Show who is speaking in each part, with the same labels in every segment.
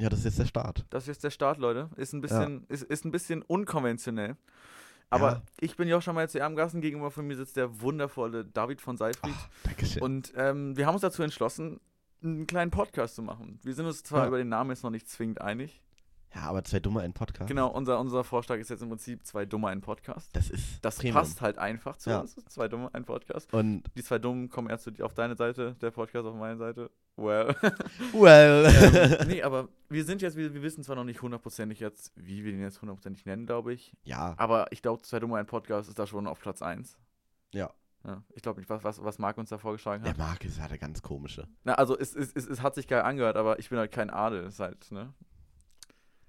Speaker 1: Ja, das ist jetzt der Start.
Speaker 2: Das ist jetzt der Start, Leute. Ist ein bisschen, ist, ist ein bisschen unkonventionell. Aber
Speaker 1: Ja.
Speaker 2: ich bin Joshua mal zu Gassen. Gegenüber von mir sitzt der wundervolle David von Seifried.
Speaker 1: Ach, Dankeschön.
Speaker 2: Und ähm, wir haben uns dazu entschlossen, einen kleinen Podcast zu machen. Wir sind uns zwar
Speaker 1: Ja.
Speaker 2: über den Namen jetzt noch nicht zwingend einig.
Speaker 1: Ja, aber zwei Dumme, ein Podcast.
Speaker 2: Genau, unser, unser Vorschlag ist jetzt im Prinzip zwei Dumme, ein Podcast.
Speaker 1: Das ist
Speaker 2: Das
Speaker 1: Premium.
Speaker 2: passt halt einfach zu
Speaker 1: Ja.
Speaker 2: uns. Zwei Dumme, ein Podcast.
Speaker 1: Und,
Speaker 2: Die zwei Dummen kommen erst auf deine Seite, der Podcast auf meine Seite. Well.
Speaker 1: well.
Speaker 2: ähm, nee, aber wir sind jetzt, wir, wir wissen zwar noch nicht hundertprozentig jetzt, wie wir den jetzt hundertprozentig nennen, glaube ich.
Speaker 1: ja,
Speaker 2: Aber ich glaube, zwei Dumme, ein Podcast ist da schon auf Platz 1.
Speaker 1: ja.
Speaker 2: Ja, ich glaube nicht, was, was, was Marc uns da vorgeschlagen
Speaker 1: Der
Speaker 2: hat.
Speaker 1: Marc ist halt der ganz komische.
Speaker 2: Na, also es, es, es, es hat sich geil angehört, aber ich bin halt kein Adel. Ist halt, ne?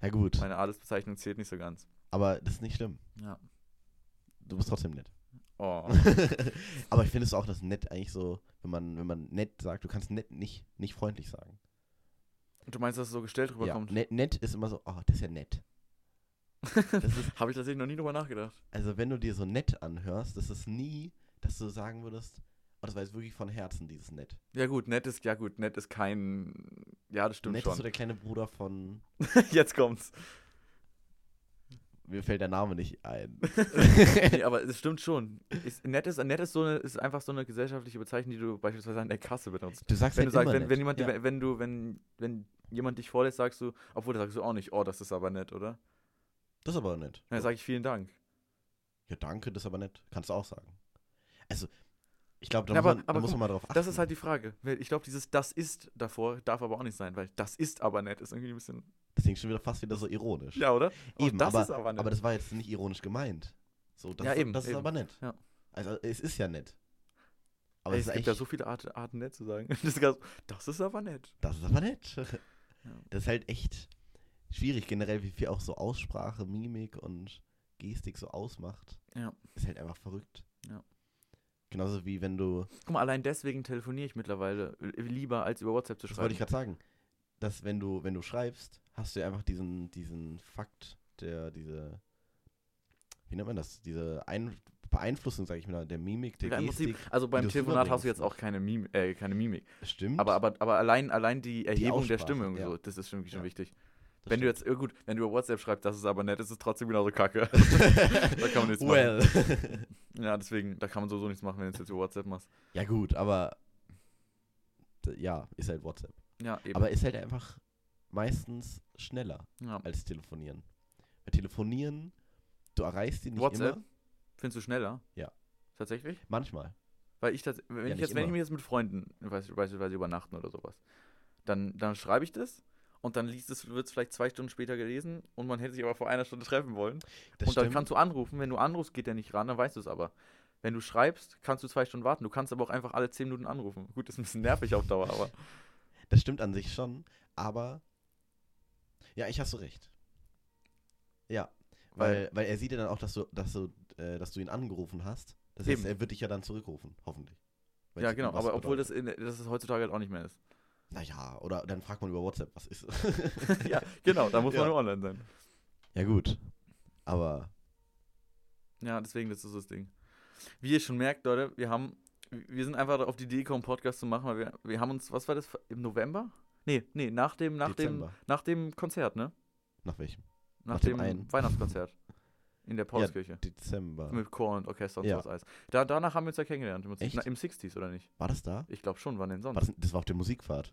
Speaker 1: Ja, gut.
Speaker 2: Meine Adelsbezeichnung zählt nicht so ganz.
Speaker 1: Aber das ist nicht schlimm.
Speaker 2: Ja.
Speaker 1: Du bist trotzdem nett.
Speaker 2: Oh.
Speaker 1: aber ich finde es auch, dass nett eigentlich so, wenn man, wenn man nett sagt, du kannst nett nicht, nicht freundlich sagen.
Speaker 2: Du meinst, dass es so gestellt
Speaker 1: Ja,
Speaker 2: rüberkommt?
Speaker 1: nett, nett ist immer so, oh, das ist ja nett.
Speaker 2: Habe ich tatsächlich noch nie drüber nachgedacht.
Speaker 1: also wenn du dir so nett anhörst, das ist nie, dass du sagen würdest, oh, das war jetzt wirklich von Herzen, dieses nett.
Speaker 2: Ja gut, nett ist, ja gut, nett ist kein, ja das stimmt
Speaker 1: nett ist so
Speaker 2: schon.
Speaker 1: der kleine Bruder von,
Speaker 2: Jetzt kommt's.
Speaker 1: mir fällt der Name nicht ein.
Speaker 2: nee, aber es stimmt schon. Ist, nett ist, nett ist, so eine, ist einfach so eine gesellschaftliche Bezeichnung, die du beispielsweise an der Kasse benutzt.
Speaker 1: Du sagst
Speaker 2: Wenn
Speaker 1: halt
Speaker 2: du sagst, wenn, wenn jemand,
Speaker 1: ja.
Speaker 2: wenn, wenn du, wenn, wenn jemand dich vorlässt, sagst du, obwohl da sagst du auch nicht, oh, das ist aber nett, oder?
Speaker 1: Das ist aber nett.
Speaker 2: Dann sage ich vielen Dank.
Speaker 1: ja, danke, das ist aber nett. Kannst du auch sagen. Also, ich glaube, da,
Speaker 2: Ja,
Speaker 1: muss,
Speaker 2: aber-
Speaker 1: man, da
Speaker 2: aber
Speaker 1: muss
Speaker 2: guck,
Speaker 1: man mal drauf achten.
Speaker 2: Das ist halt die Frage. Ich glaube, dieses Das ist davor darf aber auch nicht sein, weil das ist aber nett ist irgendwie ein bisschen.
Speaker 1: Das klingt schon wieder fast wieder so ironisch.
Speaker 2: Ja, oder?
Speaker 1: Eben,
Speaker 2: das
Speaker 1: aber,
Speaker 2: ist aber nett.
Speaker 1: aber das war jetzt nicht ironisch gemeint. So, das
Speaker 2: Ja,
Speaker 1: ist,
Speaker 2: eben,
Speaker 1: Das ist
Speaker 2: eben.
Speaker 1: aber nett.
Speaker 2: Ja.
Speaker 1: Also, es ist ja nett. Aber
Speaker 2: Ey,
Speaker 1: es
Speaker 2: es
Speaker 1: ist
Speaker 2: gibt ja so viele Art, Arten, nett zu sagen. Ist, das ist aber nett.
Speaker 1: das ist aber nett. Das ist halt echt schwierig generell, wie viel auch so Aussprache, Mimik und Gestik so ausmacht.
Speaker 2: Ja.
Speaker 1: Ist halt einfach verrückt.
Speaker 2: Ja.
Speaker 1: Genauso wie wenn du,
Speaker 2: Guck mal, allein deswegen telefoniere ich mittlerweile äh, lieber, als über WhatsApp zu
Speaker 1: das
Speaker 2: schreiben.
Speaker 1: wollte ich gerade sagen, dass wenn du, wenn du schreibst, hast du ja einfach diesen, diesen Fakt, der, diese, wie nennt man das, diese Ein Beeinflussung, sag ich mal, der Mimik, der
Speaker 2: Ja,
Speaker 1: Gestik.
Speaker 2: also beim
Speaker 1: das
Speaker 2: Telefonat hast du jetzt auch keine, Mim äh, keine Mimik.
Speaker 1: Stimmt.
Speaker 2: Aber, aber, aber allein, allein die Erhebung der
Speaker 1: Aussprache,
Speaker 2: Stimme,
Speaker 1: ja.
Speaker 2: so, das ist schon, schon
Speaker 1: Ja.
Speaker 2: wichtig.
Speaker 1: Das
Speaker 2: wenn du
Speaker 1: stimmt.
Speaker 2: jetzt, äh, gut, wenn du über WhatsApp schreibst, das ist aber nett, ist es trotzdem genauso kacke. da kann man nichts machen.
Speaker 1: well.
Speaker 2: Ja, deswegen, da kann man sowieso nichts machen, wenn du es jetzt über WhatsApp machst.
Speaker 1: ja, gut, aber ja, ist halt WhatsApp.
Speaker 2: Ja, eben.
Speaker 1: Aber ist halt einfach meistens schneller
Speaker 2: ja.
Speaker 1: als telefonieren. Bei telefonieren, du erreichst ihn nicht
Speaker 2: WhatsApp?
Speaker 1: immer.
Speaker 2: Findest du schneller?
Speaker 1: Ja.
Speaker 2: Tatsächlich?
Speaker 1: Manchmal.
Speaker 2: Weil ich, tats- wenn,
Speaker 1: Ja,
Speaker 2: ich jetzt, wenn ich mir jetzt mit Freunden, weiß- beispielsweise übernachten oder sowas, dann, dann schreibe ich das und dann liest es, wird es vielleicht zwei Stunden später gelesen und man hätte sich aber vor einer Stunde treffen wollen.
Speaker 1: Das
Speaker 2: und dann
Speaker 1: stimmt.
Speaker 2: kannst du anrufen. Wenn du anrufst, geht der nicht ran, dann weißt du es aber. Wenn du schreibst, kannst du zwei Stunden warten. Du kannst aber auch einfach alle zehn Minuten anrufen. Gut, ist ein bisschen nervig auf Dauer, aber.
Speaker 1: Das stimmt an sich schon, aber ja, ich hast du recht. Ja, weil, weil er sieht ja dann auch, dass du, dass du, äh, dass du ihn angerufen hast. Das heißt,
Speaker 2: Eben.
Speaker 1: er wird dich ja dann zurückrufen, hoffentlich. Weil
Speaker 2: ja, genau. Aber obwohl
Speaker 1: bedeutet.
Speaker 2: das, in, das ist heutzutage halt auch nicht mehr ist.
Speaker 1: Naja, oder dann fragt man über WhatsApp, was ist.
Speaker 2: ja, genau. Da muss man
Speaker 1: Ja.
Speaker 2: nur online sein.
Speaker 1: ja, gut. Aber
Speaker 2: Ja, deswegen, das ist das Ding. Wie ihr schon merkt, Leute, wir haben, wir sind einfach auf die Idee gekommen, Podcast zu machen, weil wir, wir haben uns, was war das, im November? Nee, nee, nach dem, nach dem,
Speaker 1: Dezember.
Speaker 2: nach dem Konzert, ne?
Speaker 1: Nach welchem?
Speaker 2: Nach,
Speaker 1: Nach dem
Speaker 2: dem. Weihnachtskonzert. In der Paulskirche.
Speaker 1: Dezember.
Speaker 2: Mit Chor und Orchester und
Speaker 1: Ja.
Speaker 2: sowas alles. Da, danach haben wir uns ja kennengelernt. Im.
Speaker 1: Echt?
Speaker 2: Na, Im 60s, oder nicht?
Speaker 1: War das da?
Speaker 2: Ich glaube schon, wann denn sonst?
Speaker 1: War das, das war auf der Musikfahrt.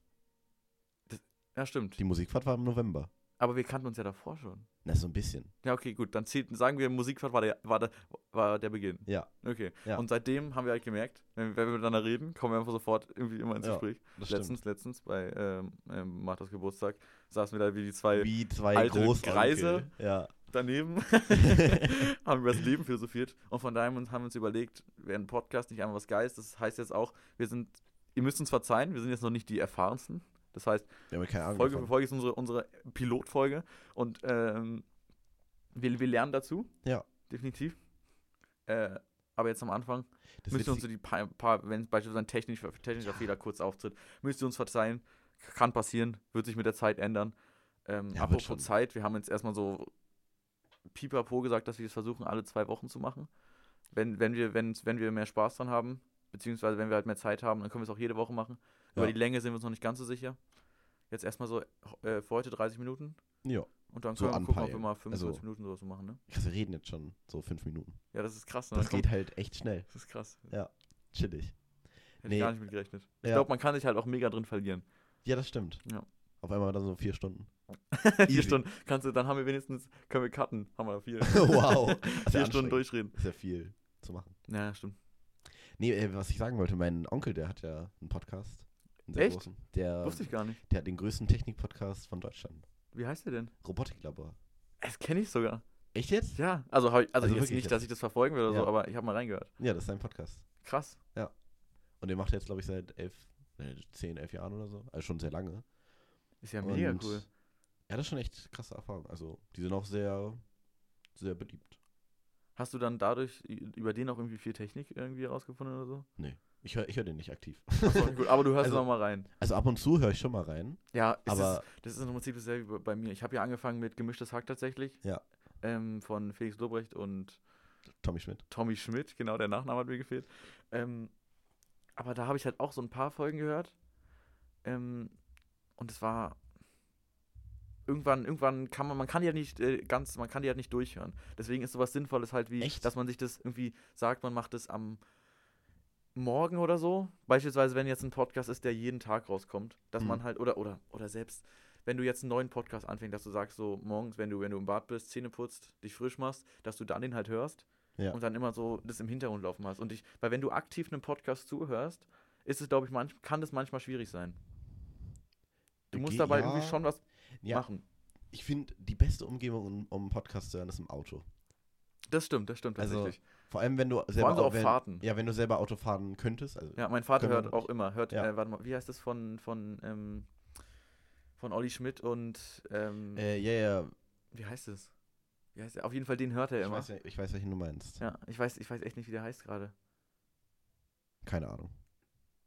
Speaker 2: Ja, stimmt.
Speaker 1: Die Musikfahrt war im November.
Speaker 2: Aber wir kannten uns ja davor schon.
Speaker 1: Na, so ein bisschen.
Speaker 2: Ja, okay, gut. Dann zählt, sagen wir, Musikfahrt war der, war der, war der Beginn.
Speaker 1: Ja,
Speaker 2: Okay.
Speaker 1: Ja.
Speaker 2: Und seitdem haben wir halt gemerkt, wenn, wenn wir miteinander reden, kommen wir einfach sofort irgendwie immer ins
Speaker 1: Ja,
Speaker 2: Gespräch.
Speaker 1: das
Speaker 2: letztens, letztens bei ähm, ähm, Marthas Geburtstag saßen wir da wie die zwei
Speaker 1: stimmt. Wie zwei
Speaker 2: alte
Speaker 1: Großonkel.
Speaker 2: Greise.
Speaker 1: Ja.
Speaker 2: Daneben, haben über das Leben philosophiert und von daher haben wir uns überlegt, wäre ein Podcast nicht einmal was Geiles, das heißt jetzt auch, wir sind, ihr müsst uns verzeihen, wir sind jetzt noch nicht die erfahrensten. Das heißt. Folge für. Folge ist unsere, unsere Pilotfolge und ähm, wir, wir lernen dazu.
Speaker 1: Ja.
Speaker 2: Definitiv. Äh, aber jetzt am Anfang
Speaker 1: Das
Speaker 2: müsst ihr uns so die paar, paar wenn beispielsweise ein technisch, technischer Fehler kurz auftritt, müsst ihr uns verzeihen. Kann passieren, wird sich mit der Zeit ändern. Ähm,
Speaker 1: Ja,
Speaker 2: apropos. Zeit, wir haben jetzt erstmal so pipapo gesagt, dass wir das versuchen, alle zwei Wochen zu machen. Wenn, wenn, wir, wenn, wenn wir mehr Spaß dran haben, beziehungsweise wenn wir halt mehr Zeit haben, dann können wir es auch jede Woche machen. Über
Speaker 1: Ja.
Speaker 2: die Länge sind wir uns noch nicht ganz so sicher. jetzt erstmal so äh, für heute 30 Minuten
Speaker 1: Ja.
Speaker 2: und dann
Speaker 1: So
Speaker 2: können wir gucken, ob wir mal 45
Speaker 1: Also-
Speaker 2: Minuten sowas so machen, ne?
Speaker 1: Krass, wir reden jetzt schon so fünf Minuten.
Speaker 2: Ja, das ist krass. Ne?
Speaker 1: Das
Speaker 2: kommt-
Speaker 1: geht halt echt schnell.
Speaker 2: das ist krass.
Speaker 1: Chillig.
Speaker 2: Hätte
Speaker 1: Nee.
Speaker 2: ich gar nicht mit gerechnet. Ich
Speaker 1: Ja.
Speaker 2: glaube, man kann sich halt auch mega drin verlieren.
Speaker 1: Ja, das stimmt.
Speaker 2: Ja.
Speaker 1: Auf einmal dann so vier Stunden.
Speaker 2: Vier. Stunden kannst du, dann haben wir wenigstens, können wir cutten. Haben wir viel.
Speaker 1: wow. Ja
Speaker 2: Vier Stunden durchreden.
Speaker 1: Ist ja viel zu machen.
Speaker 2: Ja, stimmt.
Speaker 1: Nee, äh, was ich sagen wollte, mein Onkel, der hat ja einen Podcast. Einen sehr
Speaker 2: Echt?
Speaker 1: großen. Der,
Speaker 2: Wusste ich gar nicht.
Speaker 1: der hat den größten Technik-Podcast von Deutschland.
Speaker 2: Wie heißt der denn?
Speaker 1: Robotiklabor.
Speaker 2: Das kenne ich sogar.
Speaker 1: Echt jetzt?
Speaker 2: Ja, also, also,
Speaker 1: Also
Speaker 2: jetzt nicht,
Speaker 1: jetzt?
Speaker 2: dass ich das verfolgen will oder
Speaker 1: Ja.
Speaker 2: so, aber ich habe mal reingehört.
Speaker 1: Ja, das ist sein Podcast.
Speaker 2: Krass.
Speaker 1: Und den macht er jetzt, glaube ich, seit elf, äh, zehn, elf Jahren oder so. Also schon sehr lange.
Speaker 2: Ist ja mega
Speaker 1: Und
Speaker 2: cool.
Speaker 1: Ja, das ist schon echt krasse Erfahrung. Also, die sind auch sehr, sehr beliebt.
Speaker 2: Hast du dann dadurch über den auch irgendwie viel Technik irgendwie rausgefunden oder so?
Speaker 1: Ich höre ich hör den nicht aktiv.
Speaker 2: Achso, gut, aber du hörst
Speaker 1: Also-
Speaker 2: noch mal rein.
Speaker 1: Also ab und zu höre ich schon mal rein.
Speaker 2: Ja, es
Speaker 1: Aber
Speaker 2: ist, das ist im Prinzip dasselbe wie bei mir. Ich habe ja angefangen mit Gemischtes Hack tatsächlich.
Speaker 1: Ja.
Speaker 2: Ähm, von Felix Lobrecht und
Speaker 1: Tommy Schmidt.
Speaker 2: Tommy Schmidt, genau, der Nachname hat mir gefehlt. Ähm, aber da habe ich halt auch so ein paar Folgen gehört. Ähm, und es war. Irgendwann, irgendwann kann man, man kann die ja nicht äh, ganz, man kann die halt nicht durchhören. Deswegen ist sowas Sinnvolles halt wie,
Speaker 1: Echt?
Speaker 2: dass man sich das irgendwie sagt, man macht es am Morgen oder so. Beispielsweise, wenn jetzt ein Podcast ist, der jeden Tag rauskommt, dass
Speaker 1: Mhm.
Speaker 2: man halt, oder, oder, oder selbst, wenn du jetzt einen neuen Podcast anfängst, dass du sagst, so morgens, wenn du, wenn du im Bad bist, Zähne putzt, dich frisch machst, dass du dann den halt hörst
Speaker 1: Ja.
Speaker 2: und dann immer so das im Hintergrund laufen hast. Und ich, weil wenn du aktiv einem Podcast zuhörst, ist es, glaube ich, manch, kann das manchmal schwierig sein. Du musst dabei
Speaker 1: ja.
Speaker 2: irgendwie schon was
Speaker 1: Ja,
Speaker 2: machen.
Speaker 1: ich finde, die beste Umgebung, um, um einen Podcast zu hören, ist im Auto.
Speaker 2: Das stimmt, das stimmt
Speaker 1: Also,
Speaker 2: tatsächlich.
Speaker 1: Vor allem, wenn du selber,
Speaker 2: so auf
Speaker 1: wenn,
Speaker 2: Fahrten.
Speaker 1: Ja, wenn du selber Auto fahren könntest. Also,
Speaker 2: Ja, mein Vater hört auch immer, hört,
Speaker 1: Ja.
Speaker 2: äh, warte mal, wie heißt das von, von, ähm, von Olli Schmidt und, ähm,
Speaker 1: Äh, ja, ja.
Speaker 2: wie heißt es? Wie heißt der? Auf jeden Fall, den hört er
Speaker 1: Ich
Speaker 2: immer.
Speaker 1: weiß, ich weiß, welchen du meinst.
Speaker 2: Ja, ich weiß, ich weiß echt nicht, wie der heißt gerade.
Speaker 1: Keine Ahnung.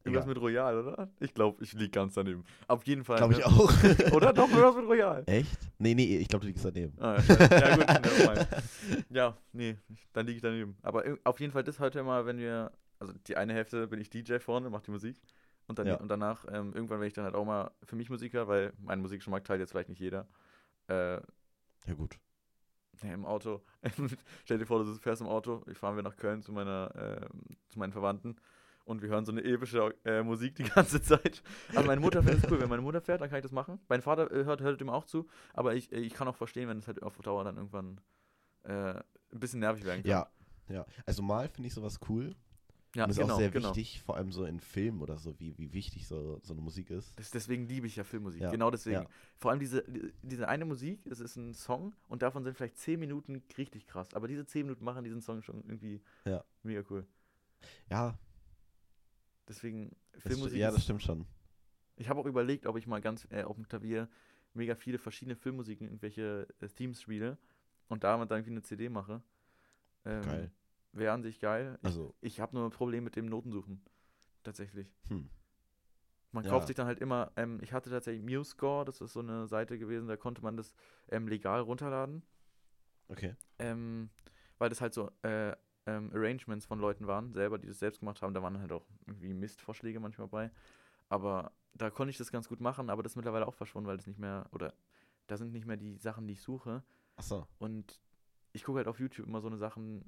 Speaker 2: Irgendwas mit Royal, oder? Ich glaube, ich liege ganz daneben. Auf jeden Fall.
Speaker 1: Glaube ich
Speaker 2: ne?
Speaker 1: auch.
Speaker 2: Oder doch irgendwas mit Royal.
Speaker 1: Echt? Nee, nee, ich glaube, du liegst daneben.
Speaker 2: Ah, ja, gut, nevermind. Ja, nee, dann liege ich daneben. Aber auf jeden Fall das heute immer, wenn wir, also die eine Hälfte bin ich DJ vorne, mache die Musik. Und, dann,
Speaker 1: Ja.
Speaker 2: und danach, ähm, irgendwann, wenn ich dann halt auch mal für mich Musik höre, weil mein Musikgeschmack teilt jetzt vielleicht nicht jeder. Äh,
Speaker 1: Ja, gut.
Speaker 2: im Auto. Stell dir vor, du fährst im Auto, ich fahren wir nach Köln zu meiner, ähm, zu meinen Verwandten und wir hören so eine epische äh, Musik die ganze Zeit. Aber meine Mutter findet es cool, wenn meine Mutter fährt, dann kann ich das machen. Mein Vater äh, hört, hört dem auch zu, aber ich, äh, ich kann auch verstehen, wenn es halt auf Dauer dann irgendwann äh, ein bisschen nervig werden kann.
Speaker 1: Ja, ja. Also mal finde ich sowas cool.
Speaker 2: ja
Speaker 1: und ist
Speaker 2: genau,
Speaker 1: auch sehr
Speaker 2: genau.
Speaker 1: wichtig, vor allem so in Filmen oder so, wie, wie wichtig so, so eine Musik ist.
Speaker 2: Das, deswegen liebe ich ja Filmmusik.
Speaker 1: Ja,
Speaker 2: Genau deswegen.
Speaker 1: ja.
Speaker 2: Vor allem diese, die- diese eine Musik, es ist ein Song und davon sind vielleicht 10 Minuten richtig krass. Aber diese 10 Minuten machen diesen Song schon irgendwie
Speaker 1: Ja.
Speaker 2: mega cool.
Speaker 1: Ja,
Speaker 2: Deswegen, Filmmusik
Speaker 1: ja, das stimmt schon.
Speaker 2: Ich habe auch überlegt, ob ich mal ganz äh, auf dem Klavier mega viele verschiedene Filmmusiken, irgendwelche äh, Themes spiele und damit dann irgendwie eine CD mache. Ähm,
Speaker 1: Geil.
Speaker 2: Wäre an sich geil. Ich,
Speaker 1: Also,
Speaker 2: ich habe nur ein Problem mit dem Notensuchen. Tatsächlich.
Speaker 1: hm.
Speaker 2: Man
Speaker 1: Ja.
Speaker 2: kauft sich dann halt immer, ähm, ich hatte tatsächlich MuseScore, das ist so eine Seite gewesen, da konnte man das ähm, legal runterladen.
Speaker 1: Okay.
Speaker 2: Ähm, weil das halt so äh, ähm, Arrangements von Leuten waren, selber, die das selbst gemacht haben. Da waren halt auch irgendwie Mistvorschläge manchmal bei. Aber da konnte ich das ganz gut machen, aber das ist mittlerweile auch verschwunden, weil das nicht mehr, oder da sind nicht mehr die Sachen, die ich suche.
Speaker 1: Achso.
Speaker 2: Und ich gucke halt auf YouTube immer so eine Sachen,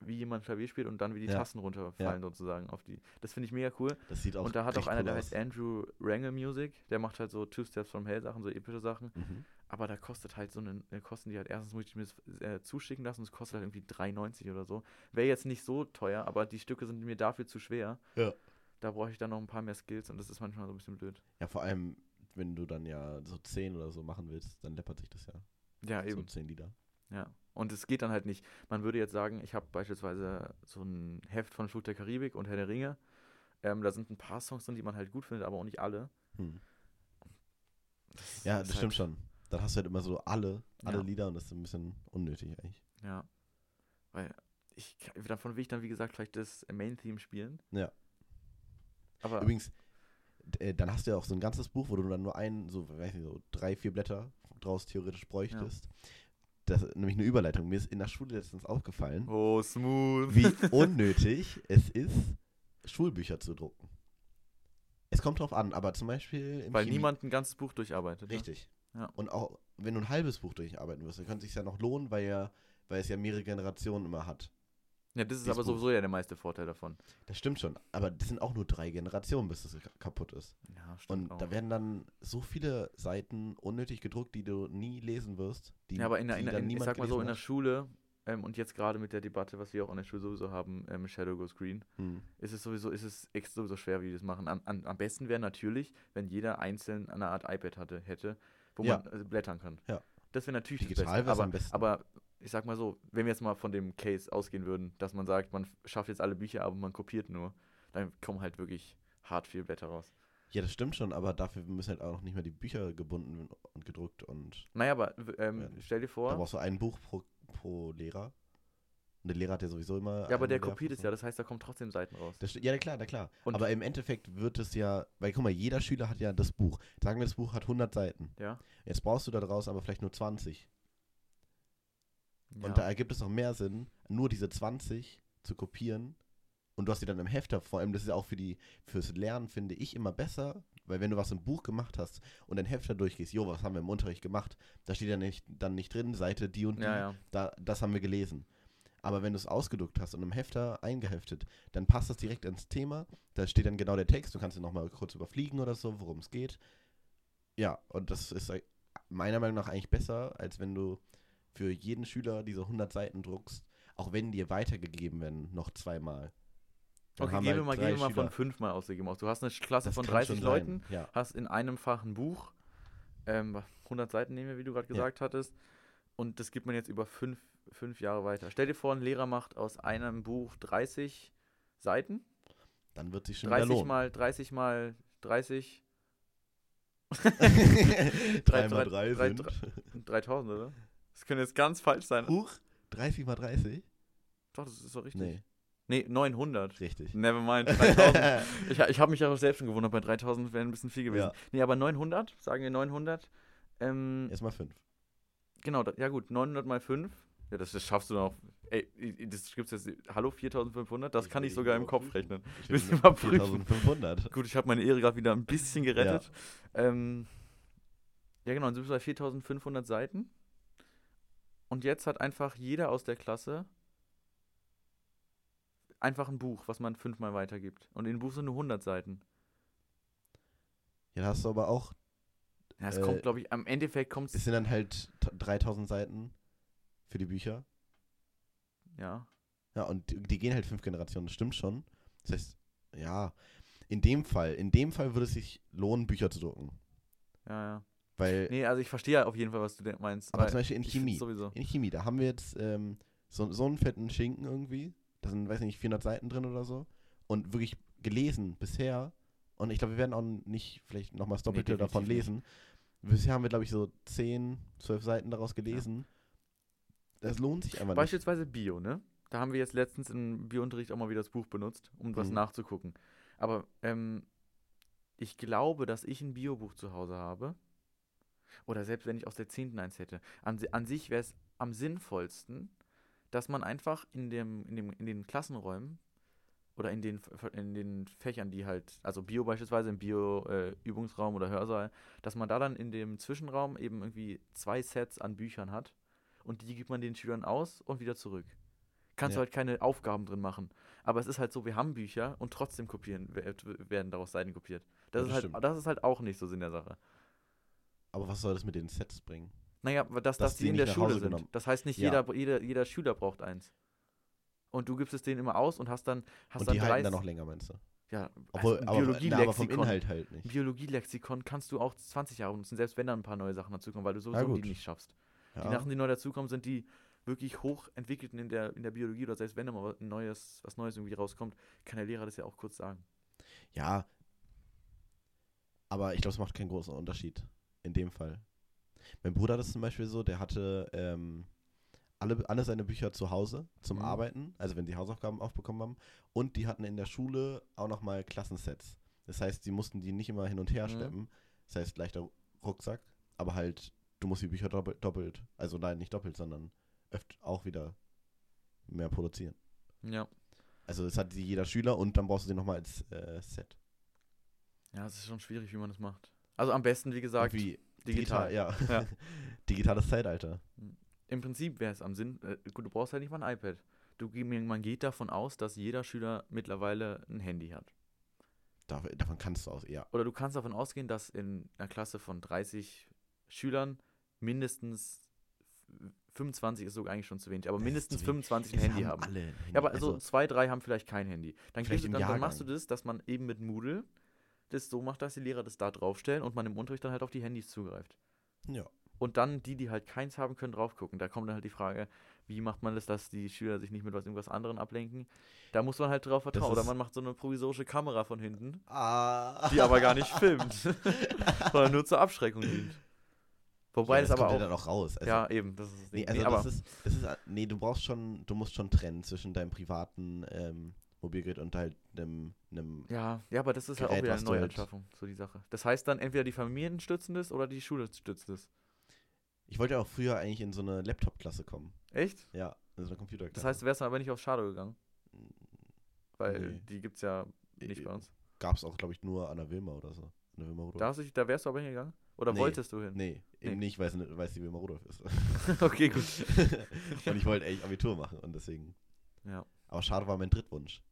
Speaker 2: wie jemand Klavier spielt und dann wie die
Speaker 1: Ja.
Speaker 2: Tasten runterfallen
Speaker 1: Ja.
Speaker 2: sozusagen auf die. Das finde ich mega cool.
Speaker 1: Das sieht auch
Speaker 2: und da hat auch einer,
Speaker 1: cool
Speaker 2: der
Speaker 1: aus.
Speaker 2: heißt Andrew Wrangle Music, der macht halt so Two Steps from Hell Sachen, so epische Sachen.
Speaker 1: Mhm.
Speaker 2: Aber da kostet halt so eine, äh, kosten die halt, erstens muss ich mir das äh, zuschicken lassen, das kostet halt irgendwie 3,90 oder so. Wäre jetzt nicht so teuer, aber die Stücke sind mir dafür zu schwer.
Speaker 1: Ja.
Speaker 2: Da brauche ich dann noch ein paar mehr Skills und das ist manchmal so ein bisschen blöd.
Speaker 1: Ja, vor allem, wenn du dann ja so 10 oder so machen willst, dann läppert sich das ja.
Speaker 2: Ja,
Speaker 1: So
Speaker 2: eben.
Speaker 1: 10 Lieder.
Speaker 2: Ja. Und es geht dann halt nicht. Man würde jetzt sagen, ich habe beispielsweise so ein Heft von Flut der Karibik und Herr der Ringe. Ähm, da sind ein paar Songs drin, die man halt gut findet, aber auch nicht alle.
Speaker 1: Hm.
Speaker 2: Das
Speaker 1: Ja, das stimmt
Speaker 2: halt,
Speaker 1: schon. Dann hast du halt immer so alle, alle
Speaker 2: Ja.
Speaker 1: Lieder und das ist ein bisschen unnötig eigentlich.
Speaker 2: Ja. Weil ich, davon will ich dann, wie gesagt, vielleicht das Main-Theme spielen.
Speaker 1: Ja.
Speaker 2: Aber
Speaker 1: Übrigens, äh, dann hast du ja auch so ein ganzes Buch, wo du dann nur ein, so, weiß nicht, so drei, vier Blätter draus theoretisch bräuchtest. Das ist nämlich eine Überleitung. Mir ist in der Schule letztens aufgefallen,
Speaker 2: Oh, smooth.
Speaker 1: wie unnötig es ist, Schulbücher zu drucken. Es kommt drauf an, aber zum Beispiel
Speaker 2: Weil
Speaker 1: Chemie-
Speaker 2: niemand ein ganzes Buch durcharbeitet.
Speaker 1: Richtig.
Speaker 2: Ja.
Speaker 1: Und auch wenn du ein halbes Buch durcharbeiten wirst, dann könnte es sich ja noch lohnen, weil ja, weil es ja mehrere Generationen immer hat.
Speaker 2: Ja, das ist
Speaker 1: Dieses
Speaker 2: aber
Speaker 1: Buch.
Speaker 2: sowieso ja der meiste Vorteil davon.
Speaker 1: Das stimmt schon, aber das sind auch nur drei Generationen, bis das ka- kaputt ist.
Speaker 2: Ja,
Speaker 1: Und da werden dann so viele Seiten unnötig gedruckt, die du nie lesen wirst. Die,
Speaker 2: ja, aber in der, in in, ich sag mal so, in der Schule ähm, und jetzt gerade mit der Debatte, was wir auch in der Schule sowieso haben, ähm, Shadow Goes Green.
Speaker 1: Hm.
Speaker 2: ist es sowieso, ist es sowieso schwer, wie die das machen. Am, am, am besten wäre natürlich, wenn jeder einzeln eine Art iPad hatte, hätte, wo
Speaker 1: Ja.
Speaker 2: man äh, blättern kann.
Speaker 1: Ja.
Speaker 2: Das wäre natürlich
Speaker 1: Digital
Speaker 2: das Beste. Aber,
Speaker 1: am besten.
Speaker 2: aber ich sag mal so, wenn wir jetzt mal von dem Case ausgehen würden, dass man sagt, man schafft jetzt alle Bücher, aber man kopiert nur, dann kommen halt wirklich hart viel Blätter raus.
Speaker 1: Ja, das stimmt schon, aber dafür müssen halt auch noch nicht mehr die Bücher gebunden und gedruckt und
Speaker 2: Naja, aber ähm, stell dir
Speaker 1: da
Speaker 2: vor,
Speaker 1: brauchst du ein Buch pro, pro Lehrer. Und der Lehrer hat ja sowieso immer.
Speaker 2: ja, aber der kopiert es ja, das heißt, da kommen trotzdem Seiten raus.
Speaker 1: Das, ja, klar, na klar.
Speaker 2: Und-
Speaker 1: aber im Endeffekt wird es ja, weil guck mal, jeder Schüler hat ja das Buch. Sagen wir, das Buch hat 100 Seiten.
Speaker 2: Ja.
Speaker 1: Jetzt brauchst du daraus aber vielleicht nur 20.
Speaker 2: ja.
Speaker 1: Und da ergibt es noch mehr Sinn, nur diese 20 zu kopieren. Und du hast die dann im Hefter. Vor allem, das ist ja auch für die, fürs Lernen, finde ich, immer besser. Weil wenn du was im Buch gemacht hast und dein Hefter durchgehst, jo, was haben wir im Unterricht gemacht, da steht ja nicht, dann nicht drin, Seite die und die,
Speaker 2: ja, ja.
Speaker 1: Da, das haben wir gelesen. Aber wenn du es ausgedruckt hast und im Hefter eingeheftet, dann passt das direkt ins Thema. Da steht dann genau der Text. Du kannst ihn nochmal kurz überfliegen oder so, worum es geht. Ja, und das ist meiner Meinung nach eigentlich besser, als wenn du für jeden Schüler diese 100 Seiten druckst, auch wenn dir weitergegeben werden, noch zweimal. Dann
Speaker 2: Okay,
Speaker 1: haben
Speaker 2: gehen wir
Speaker 1: halt
Speaker 2: mal, gehen wir mal von fünfmal ausgegeben aus. Du hast eine Klasse
Speaker 1: Das
Speaker 2: von
Speaker 1: kann
Speaker 2: 30
Speaker 1: schon
Speaker 2: Leuten,
Speaker 1: Ja.
Speaker 2: hast in einem Fach ein Buch, ähm, 100 Seiten nehmen wir, wie du gerade
Speaker 1: Ja.
Speaker 2: gesagt hattest, und das gibt man jetzt über fünf, fünf Jahre weiter. Stell dir vor, ein Lehrer macht aus einem Buch 30 Seiten,
Speaker 1: Dann wird sich schon wieder
Speaker 2: 30
Speaker 1: lohnen.
Speaker 2: mal 30 mal 30,
Speaker 1: 3 mal 3
Speaker 2: drei-
Speaker 1: sind.
Speaker 2: drei- 3000, oder? Das könnte jetzt ganz falsch sein.
Speaker 1: Huch, 30 mal 30?
Speaker 2: Doch, das ist doch richtig.
Speaker 1: Nee,
Speaker 2: Nee, 900.
Speaker 1: richtig.
Speaker 2: Never mind, 3000. ich ich habe mich ja auch selbst schon gewundert, bei 3000 wäre ein bisschen viel gewesen.
Speaker 1: Ja.
Speaker 2: Nee, aber 900, sagen wir 900. Ähm,
Speaker 1: Erstmal 5.
Speaker 2: Genau, ja gut, 900 mal 5. Ja, das, das schaffst du noch. Ey, das gibt's jetzt. Hallo, 4500? Das kann ich sogar im Kopf rechnen. Willst du mal prüfen?
Speaker 1: 4500.
Speaker 2: Gut, ich habe meine Ehre gerade wieder ein bisschen gerettet. Ähm, ja, genau, dann sind wir bei 4500 Seiten. Und jetzt hat einfach jeder aus der Klasse einfach ein Buch, was man fünfmal weitergibt. Und in dem Buch sind nur 100 Seiten.
Speaker 1: Ja, da hast du aber auch,
Speaker 2: Ja, es
Speaker 1: Äh,
Speaker 2: kommt, glaube ich, am Endeffekt kommt
Speaker 1: es sind dann halt t- 3000 Seiten für die Bücher.
Speaker 2: Ja.
Speaker 1: Ja, und die, die gehen halt fünf Generationen, das stimmt schon. Das heißt, ja, in dem Fall, in dem Fall würde es sich lohnen, Bücher zu drucken.
Speaker 2: Ja, ja.
Speaker 1: Weil,
Speaker 2: Nee, also ich verstehe ja auf jeden Fall, was du meinst.
Speaker 1: aber zum Beispiel in Chemie. In Chemie, da haben wir jetzt ähm, so, so einen fetten Schinken irgendwie. Da sind, weiß nicht, 400 Seiten drin oder so. Und wirklich gelesen bisher. Und ich glaube, wir werden auch nicht vielleicht nochmal das Doppelte davon
Speaker 2: definitiv
Speaker 1: lesen. Bisher haben wir, glaube ich, so 10, 12 Seiten daraus gelesen. Das lohnt sich einfach nicht.
Speaker 2: Beispielsweise Bio, ne? Da haben wir jetzt letztens im Biounterricht auch mal wieder das Buch benutzt, um was
Speaker 1: Mhm.
Speaker 2: nachzugucken. Aber ähm, ich glaube, dass ich ein Biobuch zu Hause habe. Oder selbst wenn ich aus der 10. eins hätte. An, an sich wäre es am sinnvollsten, dass man einfach in, dem, in, dem, in den Klassenräumen oder in den, in den Fächern, die halt, also Bio beispielsweise im Bio-Übungsraum oder Hörsaal, dass man da dann in dem Zwischenraum eben irgendwie zwei Sets an Büchern hat und die gibt man den Schülern aus und wieder zurück. Kannst du
Speaker 1: Ja.
Speaker 2: halt keine Aufgaben drin machen. Aber es ist halt so, wir haben Bücher und trotzdem kopieren, wer- werden daraus Seiten kopiert. Das,
Speaker 1: Ja,
Speaker 2: ist
Speaker 1: das
Speaker 2: halt,
Speaker 1: stimmt.
Speaker 2: das ist halt auch nicht so Sinn der Sache.
Speaker 1: Aber was soll das mit den Sets bringen?
Speaker 2: Naja, dass,
Speaker 1: Dass
Speaker 2: dass
Speaker 1: die
Speaker 2: die in der Schule sind.
Speaker 1: genommen.
Speaker 2: Das heißt nicht,
Speaker 1: Ja.
Speaker 2: jeder, jeder, jeder Schüler braucht eins. Und du gibst es denen immer aus und hast dann, hast
Speaker 1: Und
Speaker 2: dann
Speaker 1: die halten
Speaker 2: 30
Speaker 1: dann noch länger, meinst du?
Speaker 2: Ja,
Speaker 1: Obwohl,
Speaker 2: also Biologielexikon.
Speaker 1: Inhalt halt nicht.
Speaker 2: Biologielexikon kannst du auch 20 Jahre benutzen, selbst wenn da ein paar neue Sachen dazukommen, weil du sowieso die nicht schaffst. Die
Speaker 1: Ja.
Speaker 2: Sachen, die neu dazukommen, sind die wirklich hochentwickelten in der, in der Biologie oder selbst wenn da mal was Neues, was Neues irgendwie rauskommt, kann der Lehrer das ja auch kurz sagen.
Speaker 1: Ja. Aber ich glaube, es macht keinen großen Unterschied in dem Fall. Mein Bruder hat das zum Beispiel so, der hatte ähm, alle, alle seine Bücher zu Hause zum
Speaker 2: Mhm.
Speaker 1: Arbeiten, also wenn sie Hausaufgaben aufbekommen haben. Und die hatten in der Schule auch nochmal Klassensets. Das heißt, sie mussten die nicht immer hin und her
Speaker 2: Mhm.
Speaker 1: schleppen. Das heißt, leichter Rucksack, aber halt, du musst die Bücher doppelt, doppelt also nein, nicht doppelt, sondern öfter auch wieder mehr produzieren.
Speaker 2: Ja.
Speaker 1: Also das hat sie jeder Schüler und dann brauchst du sie nochmal als äh, Set.
Speaker 2: Ja, es ist schon schwierig, wie man das macht. Also am besten, wie gesagt,
Speaker 1: Irgendwie
Speaker 2: digital.
Speaker 1: ja.
Speaker 2: Ja.
Speaker 1: Digitales Zeitalter.
Speaker 2: Im Prinzip wäre es am Sinn, äh, gut, du brauchst halt nicht mal ein iPad. Du, man geht davon aus, dass jeder Schüler mittlerweile ein Handy hat.
Speaker 1: Dav- davon kannst du aus, ja.
Speaker 2: Oder du kannst davon ausgehen, dass in einer Klasse von 30 Schülern mindestens f- 25 ist sogar eigentlich schon zu wenig, aber
Speaker 1: Das ist
Speaker 2: mindestens
Speaker 1: zu wenig.
Speaker 2: 25 ein Handy
Speaker 1: haben alle Handy.
Speaker 2: Ja, aber
Speaker 1: also,
Speaker 2: so zwei, drei haben vielleicht kein Handy. Dann, du, dann, dann machst du das, dass man eben mit Moodle das so macht, dass die Lehrer das da draufstellen und man im Unterricht dann halt auf die Handys zugreift.
Speaker 1: ja.
Speaker 2: Und dann die, die halt keins haben, können drauf gucken. Da kommt dann halt die Frage, wie macht man das, dass die Schüler sich nicht mit was irgendwas anderem ablenken? Da muss man halt drauf vertrauen. Oder man macht so eine provisorische Kamera von hinten,
Speaker 1: Ah.
Speaker 2: die aber gar nicht filmt, sondern nur zur Abschreckung dient. Wobei
Speaker 1: ja,
Speaker 2: das,
Speaker 1: das
Speaker 2: aber auch.
Speaker 1: dann auch raus. Also,
Speaker 2: ja, eben, das ist das.
Speaker 1: Nee, also
Speaker 2: nee,
Speaker 1: das ist, das ist, nee, du brauchst schon, du musst schon trennen zwischen deinem privaten ähm, Mobilgerät und halt einem, einem
Speaker 2: ja, ja, aber das ist halt auch
Speaker 1: Gerät,
Speaker 2: wieder eine Neuanschaffung, so die Sache. Das heißt dann, entweder die Familien stützen das oder die Schule stützt es.
Speaker 1: Ich wollte ja auch früher eigentlich in so eine Laptop-Klasse kommen.
Speaker 2: Echt?
Speaker 1: Ja, in so eine Computerklasse.
Speaker 2: Das heißt, du wärst dann aber nicht auf Shadow gegangen. Weil
Speaker 1: Nee.
Speaker 2: die gibt's ja nicht
Speaker 1: Äh,
Speaker 2: bei uns.
Speaker 1: Gab es auch, glaube ich, nur an der Wilma oder so. An der Wilma.
Speaker 2: Da, hast du, da wärst du aber hingegangen? Oder
Speaker 1: Nee.
Speaker 2: wolltest du hin?
Speaker 1: Nee, eben
Speaker 2: Nee.
Speaker 1: nicht, weil es weil Wilma Rudolf ist.
Speaker 2: okay, gut.
Speaker 1: und ich wollte eigentlich Abitur machen und deswegen.
Speaker 2: Ja.
Speaker 1: Aber schade war mein Drittwunsch.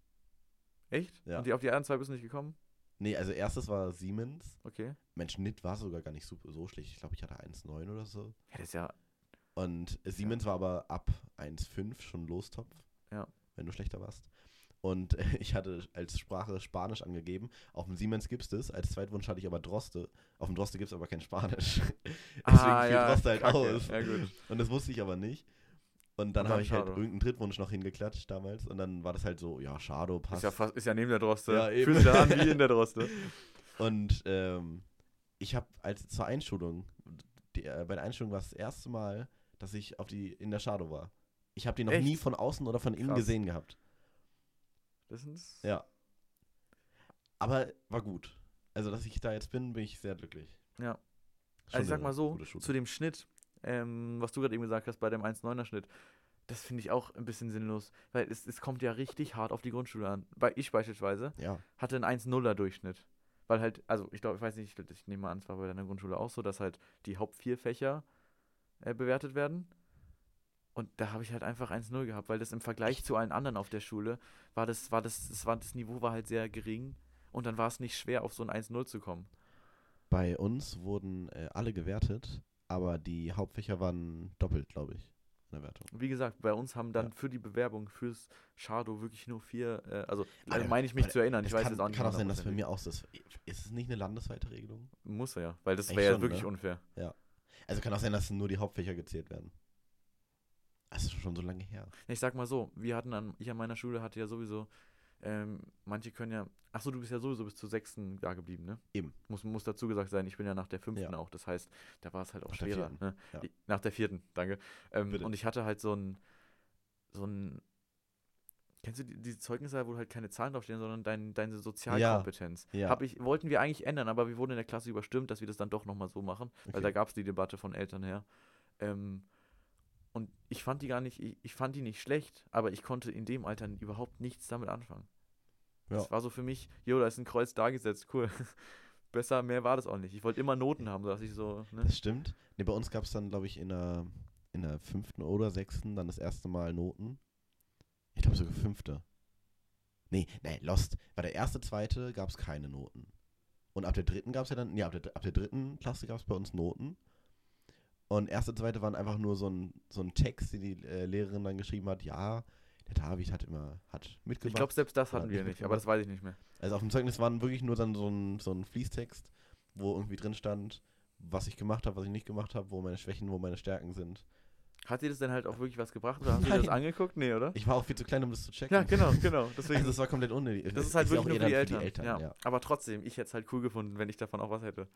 Speaker 2: Echt?
Speaker 1: Ja.
Speaker 2: Und die, auf die anderen zwei bist du nicht gekommen?
Speaker 1: Nee, also erstes war Siemens.
Speaker 2: Okay.
Speaker 1: Mein Schnitt war sogar gar nicht super, so schlecht. Ich glaube, ich hatte 1,9 oder so.
Speaker 2: Ja, das ist ja.
Speaker 1: Und Siemens war aber ab 1,5 schon Lostopf.
Speaker 2: Ja.
Speaker 1: Wenn du schlechter warst. Und ich hatte als Sprache Spanisch angegeben. Auf dem Siemens gibt es das. Als Zweitwunsch hatte ich aber Droste. Auf dem Droste gibt es aber kein Spanisch. Deswegen fiel Droste halt
Speaker 2: Ah, Kacke.
Speaker 1: aus.
Speaker 2: Ja.
Speaker 1: Und das wusste ich aber nicht. Und dann habe ich halt irgendeinen Drittwunsch noch hingeklatscht damals. Und dann war das halt so, ja, Shadow
Speaker 2: Ist
Speaker 1: passt.
Speaker 2: ja, fast, ist ja neben der Droste.
Speaker 1: Ja, eben.
Speaker 2: Fühlt sich an wie in der Droste.
Speaker 1: Und ähm, ich habe als zur Einschulung, die, äh, bei der Einschulung war es das erste Mal, dass ich auf die in der Shadow war. Ich habe die noch
Speaker 2: Echt?
Speaker 1: nie von außen oder von innen
Speaker 2: Krass.
Speaker 1: gesehen gehabt.
Speaker 2: Das ist.
Speaker 1: Ja. Aber war gut. Also, dass ich da jetzt bin, bin ich sehr glücklich.
Speaker 2: Ja.
Speaker 1: Schon
Speaker 2: Also ich sag mal so, zu dem Schnitt, ähm, was du gerade eben gesagt hast, bei dem 1,9er Schnitt, das finde ich auch ein bisschen sinnlos, weil es, es kommt ja richtig hart auf die Grundschule an. Bei ich beispielsweise
Speaker 1: Ja.
Speaker 2: hatte einen 1,0er Durchschnitt. Weil halt, also ich glaube, ich weiß nicht, ich, ich nehme mal an, es war bei deiner Grundschule auch so, dass halt die Haupt vier Fächer äh, bewertet werden. Und da habe ich halt einfach 1,0 gehabt, weil das im Vergleich zu allen anderen auf der Schule war das, war das, das war das Niveau war halt sehr gering und dann war es nicht schwer, auf so ein 1,0 zu kommen.
Speaker 1: Bei uns wurden äh, alle gewertet, aber die Hauptfächer waren doppelt, glaube ich, in der Wertung.
Speaker 2: Wie gesagt, bei uns haben dann
Speaker 1: Ja.
Speaker 2: für die Bewerbung fürs Shadow wirklich nur vier, äh, also also meine ich mich zu erinnern, ich weiß
Speaker 1: kann,
Speaker 2: jetzt auch nicht.
Speaker 1: kann auch sein, dass bei mir auch so ist. Ist es nicht eine landesweite Regelung?
Speaker 2: Muss ja, weil das wäre ja wirklich
Speaker 1: ne?
Speaker 2: unfair.
Speaker 1: Also kann auch sein, dass nur die Hauptfächer gezählt werden. Das ist schon so lange her.
Speaker 2: Ich sag mal so, wir hatten an, ich an meiner Schule hatte ja sowieso, ähm, manche können ja, ach so, du bist ja sowieso bis zur sechsten da geblieben, ne?
Speaker 1: Eben.
Speaker 2: Muss, muss dazu gesagt sein, ich bin ja nach der fünften
Speaker 1: Ja.
Speaker 2: auch, das heißt, da war es halt auch
Speaker 1: Nach der
Speaker 2: schwerer.
Speaker 1: vierten,
Speaker 2: Ne?
Speaker 1: ja.
Speaker 2: Ich, nach der vierten, danke. Ähm, und ich hatte halt so ein, so ein, kennst du die, diese Zeugnisse, wo halt keine Zahlen draufstehen, sondern dein, deine Sozialkompetenz.
Speaker 1: Ja.
Speaker 2: Hab ich, wollten wir eigentlich ändern, aber wir wurden in der Klasse überstimmt, dass wir das dann doch nochmal so machen, weil
Speaker 1: Okay.
Speaker 2: da gab es die Debatte von Eltern her. Ähm, und ich fand die gar nicht, ich, ich fand die nicht schlecht, aber ich konnte in dem Alter überhaupt nichts damit anfangen.
Speaker 1: Ja.
Speaker 2: Das war so für mich, jo, da ist ein Kreuz da gesetzt, cool. Besser, mehr war das auch nicht. Ich wollte immer Noten haben, sodass ich so, ne?
Speaker 1: Das stimmt. Nee, bei uns gab es dann, glaube ich, in der, in der fünften oder sechsten dann das erste Mal Noten. Ich glaube sogar fünfte. Nee, nee, Lost. War der erste, zweite gab es keine Noten. Und ab der dritten gab es ja dann, ja, ab der, ab der dritten Klasse gab es bei uns Noten. Und erste, zweite waren einfach nur so ein, so ein Text, den die äh, Lehrerin dann geschrieben hat, ja, der David hat immer, hat
Speaker 2: Ich
Speaker 1: mitgemacht.
Speaker 2: glaube, selbst das hatten wir
Speaker 1: nicht
Speaker 2: nicht, aber das weiß ich nicht mehr.
Speaker 1: Also auf dem Zeugnis waren wirklich nur dann so ein, so ein Fließtext, wo irgendwie drin stand, was ich gemacht habe, was ich nicht gemacht habe, wo meine Schwächen, wo meine Stärken sind.
Speaker 2: Hat dir das denn halt auch wirklich was gebracht oder hast du dir das angeguckt? Nee, oder?
Speaker 1: Ich war auch viel zu klein, um das zu checken.
Speaker 2: Ja, genau, genau. Deswegen,
Speaker 1: Also das war komplett unnötig.
Speaker 2: das ist halt
Speaker 1: ja
Speaker 2: wirklich nur für die
Speaker 1: dann
Speaker 2: Eltern.
Speaker 1: ja.
Speaker 2: ja. Aber trotzdem, ich hätte es halt cool gefunden, wenn ich davon auch was hätte.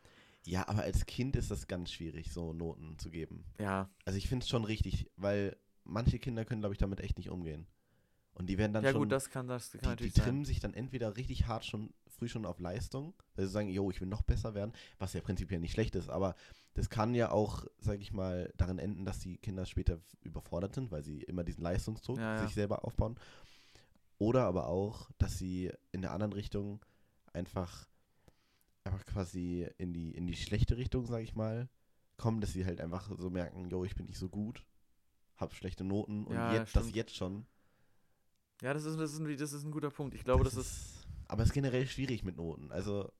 Speaker 1: ja, aber als Kind ist das ganz schwierig, so Noten zu geben.
Speaker 2: Ja,
Speaker 1: Also ich finde es schon richtig, weil manche Kinder können, glaube ich, damit echt nicht umgehen. Und die werden dann
Speaker 2: ja
Speaker 1: schon,
Speaker 2: gut, das kann, das kann
Speaker 1: die, die
Speaker 2: natürlich sein.
Speaker 1: trimmen sich dann entweder richtig hart schon, früh schon auf Leistung, weil sie sagen, jo, ich will noch besser werden, was ja prinzipiell nicht schlecht ist, aber das kann ja auch, sage ich mal, darin enden, dass die Kinder später überfordert sind, weil sie immer diesen Leistungsdruck
Speaker 2: Ja, ja.
Speaker 1: sich selber aufbauen. Oder aber auch, dass sie in der anderen Richtung einfach einfach quasi in die, in die schlechte Richtung, sag ich mal, kommen, dass sie halt einfach so merken, yo, ich bin nicht so gut, hab schlechte Noten und
Speaker 2: Ja,
Speaker 1: jetzt, das jetzt schon.
Speaker 2: Ja, das ist, das, ist ein, das ist ein guter Punkt. Ich glaube, das, ist.
Speaker 1: Aber es ist generell schwierig mit Noten. Also,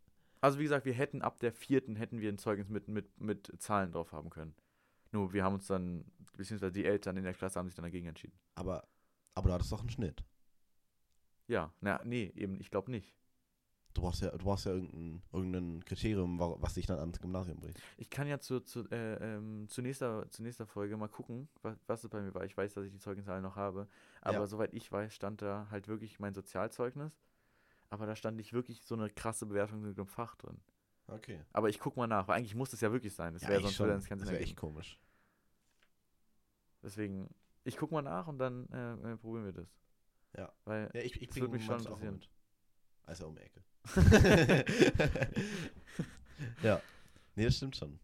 Speaker 2: Also wie gesagt, wir hätten ab der vierten hätten wir ein Zeugnis mit, mit, mit Zahlen drauf haben können. Nur wir haben uns dann, beziehungsweise die Eltern in der Klasse haben sich dann dagegen entschieden.
Speaker 1: aber, aber du hattest doch einen Schnitt.
Speaker 2: Ja, na, nee, eben, ich glaube nicht.
Speaker 1: Du brauchst ja, du brauchst ja irgendein, irgendein Kriterium, wa- was dich dann ans Gymnasium bringt.
Speaker 2: Ich kann ja zu, zu, äh, ähm, zu, nächster, zu nächster Folge mal gucken, was, was es bei mir war. Ich weiß, dass ich die Zeugnisse alle noch habe. Aber
Speaker 1: Ja.
Speaker 2: soweit ich weiß, stand da halt wirklich mein Sozialzeugnis. Aber da stand nicht wirklich so eine krasse Bewertung in irgendeinem Fach drin.
Speaker 1: Okay.
Speaker 2: Aber ich guck mal nach, weil eigentlich muss das ja wirklich sein. Das
Speaker 1: Ja,
Speaker 2: wäre sonst
Speaker 1: schon.
Speaker 2: würde das keinen
Speaker 1: Das wäre echt komisch.
Speaker 2: Deswegen, ich guck mal nach und dann äh, äh, probieren wir das.
Speaker 1: Ja.
Speaker 2: Weil,
Speaker 1: Ja, ich, ich
Speaker 2: Das würde
Speaker 1: bring
Speaker 2: mich schon interessieren.
Speaker 1: mit. Also um die Ecke. Ja. Nee, das stimmt schon.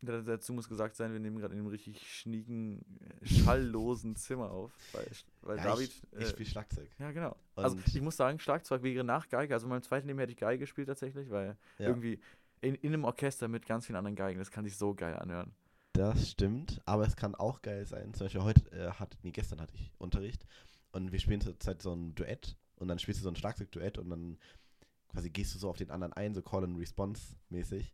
Speaker 2: da- dazu muss gesagt sein, wir nehmen gerade in einem richtig schnieken, schalllosen Zimmer auf. Weil, weil
Speaker 1: Ja,
Speaker 2: David.
Speaker 1: Ich
Speaker 2: äh,
Speaker 1: spiele Schlagzeug.
Speaker 2: ja, genau. Also
Speaker 1: Und-
Speaker 2: ich muss sagen, Schlagzeug wäre nach Geige. Also in meinem zweiten Leben hätte ich Geige gespielt tatsächlich, weil
Speaker 1: Ja.
Speaker 2: irgendwie in, in einem Orchester mit ganz vielen anderen Geigen, das kann sich so geil anhören.
Speaker 1: Das stimmt, aber es kann auch geil sein. Zum Beispiel heute, äh, hat, nee, gestern hatte ich Unterricht und wir spielen zurzeit so ein Duett und dann spielst du so ein Schlagzeugduett und dann quasi gehst du so auf den anderen ein, so Call and Response mäßig.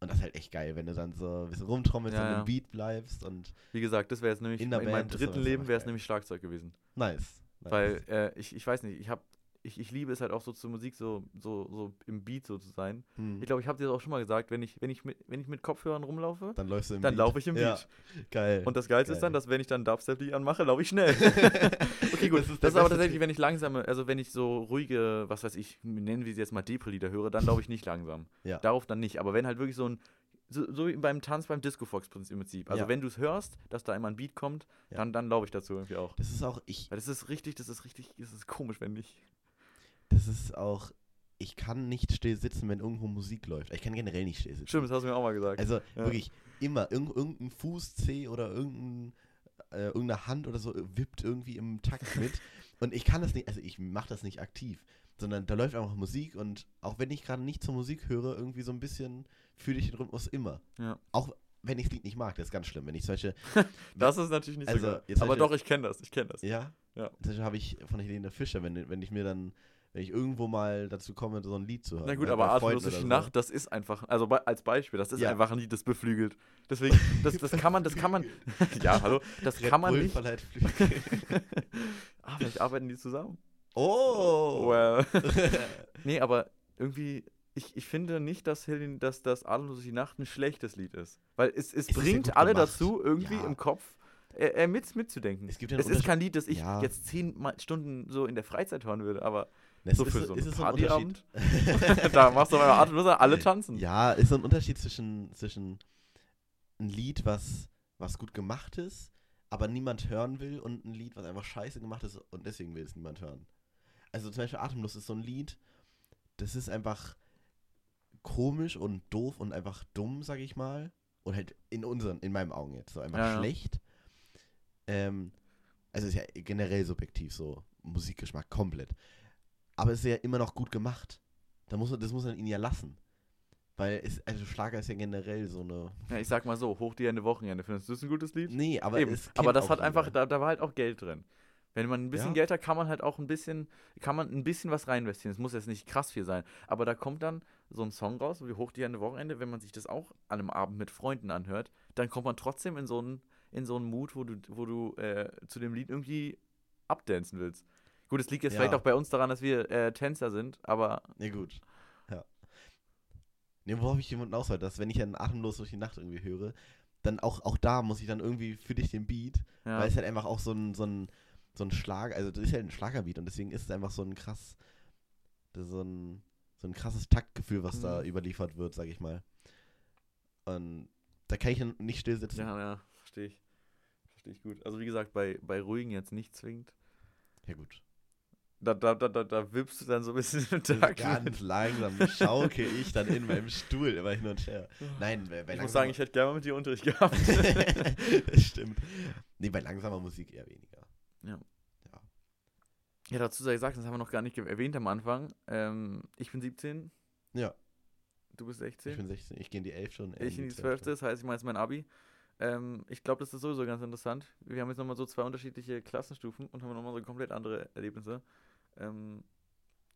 Speaker 1: Und das ist halt echt geil, wenn du dann so ein bisschen rumtrommelst
Speaker 2: Ja,
Speaker 1: und im Beat bleibst und
Speaker 2: Wie gesagt, das wäre jetzt nämlich
Speaker 1: In
Speaker 2: in, meinem dritten Leben wäre es nämlich Schlagzeug gewesen.
Speaker 1: nice. nice.
Speaker 2: Weil äh, ich, ich weiß nicht, ich habe ich, ich liebe es halt auch so zur Musik so, so, so im Beat so zu sein.
Speaker 1: Hm.
Speaker 2: Ich glaube, ich habe dir das auch schon mal gesagt, wenn ich, wenn ich mit, wenn ich mit Kopfhörern rumlaufe,
Speaker 1: dann läufst du im
Speaker 2: dann laufe ich im
Speaker 1: Ja,
Speaker 2: Beat.
Speaker 1: geil.
Speaker 2: Und das Geilste ist
Speaker 1: Geil.
Speaker 2: dann, dass wenn ich dann Dubstep-Lied anmache, laufe ich schnell. okay, gut.
Speaker 1: Das
Speaker 2: Das
Speaker 1: ist
Speaker 2: ist,
Speaker 1: der
Speaker 2: aber tatsächlich, wenn ich langsame, also wenn ich so ruhige, was weiß ich, nennen wir sie jetzt mal Depri-Lieder höre, dann laufe ich nicht langsam.
Speaker 1: Ja.
Speaker 2: Darauf dann nicht. Aber wenn halt wirklich so ein, so, so wie beim Tanz beim Disco-Fox im Prinzip. Also
Speaker 1: Ja.
Speaker 2: wenn du es hörst, dass da immer ein Beat kommt,
Speaker 1: Ja.
Speaker 2: dann, dann laufe ich dazu irgendwie auch.
Speaker 1: das ist auch, ich,
Speaker 2: Weil das ist richtig, das ist richtig, das ist komisch, wenn nicht.
Speaker 1: Das ist auch, ich kann nicht still sitzen, wenn irgendwo Musik läuft. Ich kann generell nicht still sitzen.
Speaker 2: Stimmt, das hast du mir auch mal gesagt.
Speaker 1: Also
Speaker 2: Ja.
Speaker 1: wirklich immer, irgend, irgendein Fußzeh oder irgendein, äh, irgendeine Hand oder so wippt irgendwie im Takt mit. und ich kann das nicht, also ich mache das nicht aktiv, sondern da läuft einfach Musik und auch wenn ich gerade nicht zur Musik höre, irgendwie so ein bisschen fühle ich den Rhythmus immer.
Speaker 2: Ja.
Speaker 1: Auch wenn ich das Lied nicht mag, das ist ganz schlimm. Wenn ich Beispiel,
Speaker 2: das ist natürlich nicht
Speaker 1: Also,
Speaker 2: so geil. Aber
Speaker 1: zum
Speaker 2: doch,
Speaker 1: Beispiel-
Speaker 2: ich kenne das, ich kenne das.
Speaker 1: ja,
Speaker 2: Ja.
Speaker 1: zum Beispiel habe ich von Helene Fischer, wenn, wenn ich mir dann, wenn ich irgendwo mal dazu komme, so ein Lied zu hören.
Speaker 2: Na gut,
Speaker 1: äh,
Speaker 2: aber
Speaker 1: bei Freunden
Speaker 2: Atemlos durch die
Speaker 1: oder so.
Speaker 2: Nacht, das ist einfach, also als Beispiel, das ist
Speaker 1: Ja.
Speaker 2: einfach ein Lied, das beflügelt. Deswegen, das, das kann man, das kann man, ja, hallo, das
Speaker 1: Red
Speaker 2: kann man
Speaker 1: Bull
Speaker 2: nicht. ah, vielleicht arbeiten die zusammen.
Speaker 1: oh!
Speaker 2: Well. nee, aber irgendwie, ich, ich finde nicht, dass, Helene, dass das Atemlos durch die Nacht ein schlechtes Lied ist. Weil es, es
Speaker 1: ja
Speaker 2: bringt alle
Speaker 1: gemacht.
Speaker 2: dazu, irgendwie
Speaker 1: Ja.
Speaker 2: im Kopf äh, äh, mit, mitzudenken.
Speaker 1: Es ja
Speaker 2: es ist kein Lied, das ich
Speaker 1: Ja.
Speaker 2: jetzt zehn Stunden so in der Freizeit hören würde, aber
Speaker 1: Es
Speaker 2: so
Speaker 1: ist,
Speaker 2: für so
Speaker 1: ist so ein?
Speaker 2: Partyabend, da machst du einmal Atemlos, alle tanzen.
Speaker 1: Ja, ist so ein Unterschied zwischen, zwischen ein Lied, was, was gut gemacht ist, aber niemand hören will, und ein Lied, was einfach scheiße gemacht ist und deswegen will es niemand hören. Also zum Beispiel Atemlos ist so ein Lied, das ist einfach komisch und doof und einfach dumm, sag ich mal. Und halt in unseren, in meinen Augen jetzt so einfach
Speaker 2: Ja, ja.
Speaker 1: schlecht. Ähm, also ist ja generell subjektiv so, Musikgeschmack komplett. Aber es ist ja immer noch gut gemacht. Da muss man, das muss man ihn ja lassen. Weil es, also Schlager ist ja generell so eine.
Speaker 2: Ja, ich sag mal so, hoch die Hände Wochenende. Findest du das ein gutes Lied?
Speaker 1: Nee, aber
Speaker 2: Eben.
Speaker 1: es
Speaker 2: Aber das hat einfach,
Speaker 1: jeder.
Speaker 2: da, da war halt auch Geld drin. Wenn man ein bisschen
Speaker 1: Ja.
Speaker 2: Geld hat, kann man halt auch ein bisschen, kann man ein bisschen was reinvestieren. Es muss jetzt nicht krass viel sein. Aber da kommt dann so ein Song raus, wie hoch die Hände Wochenende, wenn man sich das auch an einem Abend mit Freunden anhört, dann kommt man trotzdem in so einen, in so einen Mut, wo du, wo du äh, zu dem Lied irgendwie abdancen willst. Gut, es liegt jetzt
Speaker 1: Ja.
Speaker 2: vielleicht auch bei uns daran, dass wir äh, Tänzer sind, aber
Speaker 1: Nee, gut. Ja. Nee, worauf ich jemanden aus dass wenn ich dann atemlos durch die Nacht irgendwie höre, dann auch, auch da muss ich dann irgendwie für dich den Beat,
Speaker 2: ja.
Speaker 1: weil es halt einfach auch so ein, so ein, so ein Schlag, also das ist halt ein Schlagerbeat und deswegen ist es einfach so ein krass, so ein, so ein krasses Taktgefühl, was da
Speaker 2: Mhm.
Speaker 1: überliefert wird, sag ich mal. Und da kann ich dann nicht still sitzen.
Speaker 2: ja, ja, verstehe ich. Verstehe ich gut. Also wie gesagt, bei, bei Ruhigen jetzt nicht zwingend.
Speaker 1: Ja, gut.
Speaker 2: Da, da, da, da, da wippst du dann so ein bisschen im Takt.
Speaker 1: ganz langsam schauke ich dann in meinem Stuhl immer hin und her. Nein, bei, bei
Speaker 2: ich muss sagen, ich hätte gerne mal mit dir Unterricht gehabt.
Speaker 1: das stimmt. Nee, bei langsamer Musik eher weniger.
Speaker 2: ja, dazu sei gesagt, das haben wir noch gar nicht erwähnt am Anfang. Ähm, ich bin 17.
Speaker 1: Ja.
Speaker 2: Du bist 16?
Speaker 1: Ich bin 16. Ich gehe in die 11 schon.
Speaker 2: Ich in die 12. Das heißt, ich es ist mein Abi. Ähm, ich glaube, das ist sowieso ganz interessant. Wir haben jetzt nochmal so zwei unterschiedliche Klassenstufen und haben nochmal so komplett andere Erlebnisse. Ähm,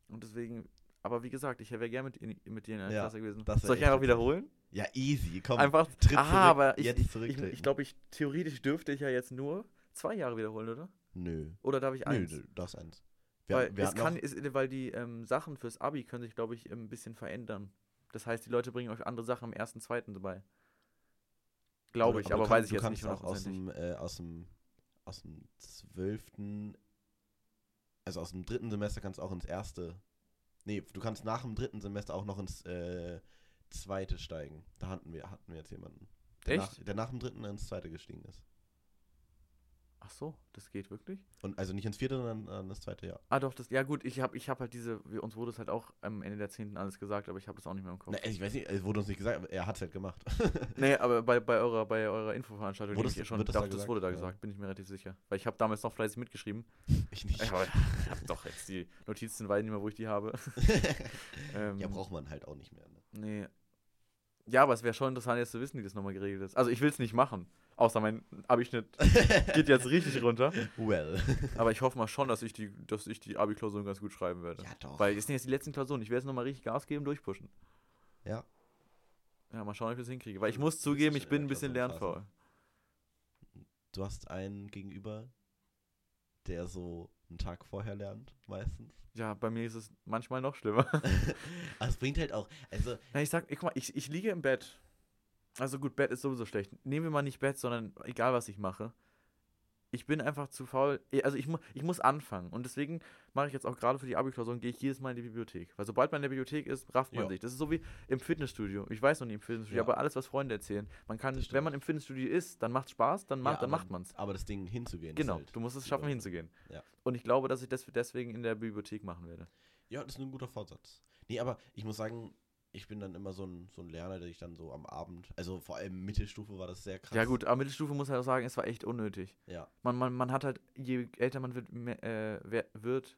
Speaker 2: und deswegen, aber wie gesagt, ich wäre gerne mit, mit dir in einer
Speaker 1: Ja,
Speaker 2: Klasse gewesen. Soll ich einfach wiederholen?
Speaker 1: Ja, easy. Komm.
Speaker 2: Einfach.
Speaker 1: tritt
Speaker 2: Aha,
Speaker 1: zurück,
Speaker 2: aber ich,
Speaker 1: jetzt
Speaker 2: ich, ich, ich glaube, ich theoretisch dürfte ich ja jetzt nur zwei Jahre wiederholen, oder?
Speaker 1: Nö.
Speaker 2: Oder darf ich
Speaker 1: Nö,
Speaker 2: eins?
Speaker 1: du darfst eins. Wir,
Speaker 2: weil,
Speaker 1: wir
Speaker 2: es kann, ist, weil die ähm, Sachen fürs Abi können sich, glaube ich, ein bisschen verändern. Das heißt, die Leute bringen euch andere Sachen im ersten, zweiten dabei. Glaube ich,
Speaker 1: du
Speaker 2: aber
Speaker 1: kannst-
Speaker 2: weiß ich
Speaker 1: du
Speaker 2: jetzt
Speaker 1: kannst
Speaker 2: nicht
Speaker 1: auch aus dem, äh, aus dem aus dem zwölften, also aus dem dritten Semester kannst du auch ins erste. Nee, du kannst nach dem dritten Semester auch noch ins äh, zweite steigen. Da hatten wir, hatten wir jetzt jemanden. Der
Speaker 2: Echt?
Speaker 1: Nach, der nach dem dritten ins zweite gestiegen ist.
Speaker 2: Ach so, das geht wirklich?
Speaker 1: Und also nicht ins vierte, sondern äh, ins zweite Jahr.
Speaker 2: Ah, doch, das, ja gut, ich habe ich hab halt diese, wir, uns wurde es halt auch am Ende der 10. alles gesagt, aber ich habe das auch nicht mehr im Kopf.
Speaker 1: Na, ich weiß nicht, es wurde uns nicht gesagt, aber er hat es halt gemacht.
Speaker 2: Nee, aber bei, bei eurer, bei eurer Infoveranstaltung,
Speaker 1: Wurde
Speaker 2: ich schon,
Speaker 1: das da
Speaker 2: das
Speaker 1: gesagt?
Speaker 2: wurde da
Speaker 1: Ja.
Speaker 2: gesagt, bin ich mir relativ sicher. Weil ich habe damals noch fleißig mitgeschrieben.
Speaker 1: ich nicht.
Speaker 2: Ich habe doch jetzt die Notizen, weiß nicht mehr, wo ich die habe. ähm,
Speaker 1: ja, braucht man halt auch nicht mehr. Ne?
Speaker 2: Nee. Ja, aber es wäre schon interessant, jetzt zu wissen, wie das nochmal geregelt ist. Also ich will es nicht machen. Außer mein Abischnitt geht jetzt richtig runter.
Speaker 1: Well.
Speaker 2: Aber ich hoffe mal schon, dass ich die, dass ich die Abi-Klausuren ganz gut schreiben werde.
Speaker 1: ja, doch.
Speaker 2: Weil es sind jetzt die letzten Klausuren. Ich werde jetzt nochmal richtig Gas geben, durchpushen.
Speaker 1: ja.
Speaker 2: Ja, mal schauen, ob ich das hinkriege. Weil ich muss zugeben, ich bin
Speaker 1: in
Speaker 2: ein bisschen lernfaul.
Speaker 1: Du hast einen gegenüber, der so einen Tag vorher lernt, meistens.
Speaker 2: Ja, bei mir ist es manchmal noch schlimmer.
Speaker 1: Aber es bringt halt auch, also,
Speaker 2: Na, ich sag, ich, guck mal, ich, ich liege im Bett. Also gut, Bett ist sowieso schlecht. Nehmen wir mal nicht Bett, sondern egal was ich mache. Ich bin einfach zu faul. Also ich, mu ich muss anfangen. Und deswegen mache ich jetzt auch gerade für die Abi-Klausuren, gehe ich jedes Mal in die Bibliothek. Weil sobald man in der Bibliothek ist, rafft man
Speaker 1: Ja.
Speaker 2: sich. Das ist so wie im Fitnessstudio. Ich weiß noch nie im Fitnessstudio,
Speaker 1: Ja.
Speaker 2: aber alles, was Freunde erzählen. Man kann, wenn man im Fitnessstudio ist, dann macht Spaß, dann, macht,
Speaker 1: ja,
Speaker 2: dann
Speaker 1: aber,
Speaker 2: macht man's.
Speaker 1: Aber das Ding hinzugehen. ist
Speaker 2: Genau,
Speaker 1: halt
Speaker 2: du musst es schaffen, hinzugehen.
Speaker 1: Ja.
Speaker 2: Und ich glaube, dass ich das deswegen in der Bibliothek machen werde.
Speaker 1: Ja, das ist ein guter Vorsatz. Nee, aber ich muss sagen, ich bin dann immer so ein, so ein Lerner, der ich dann so am Abend, also vor allem Mittelstufe war das sehr krass.
Speaker 2: Ja gut, aber Mittelstufe muss halt auch sagen, es war echt unnötig.
Speaker 1: Ja,
Speaker 2: man, man, man hat halt, je älter man wird, äh, wird,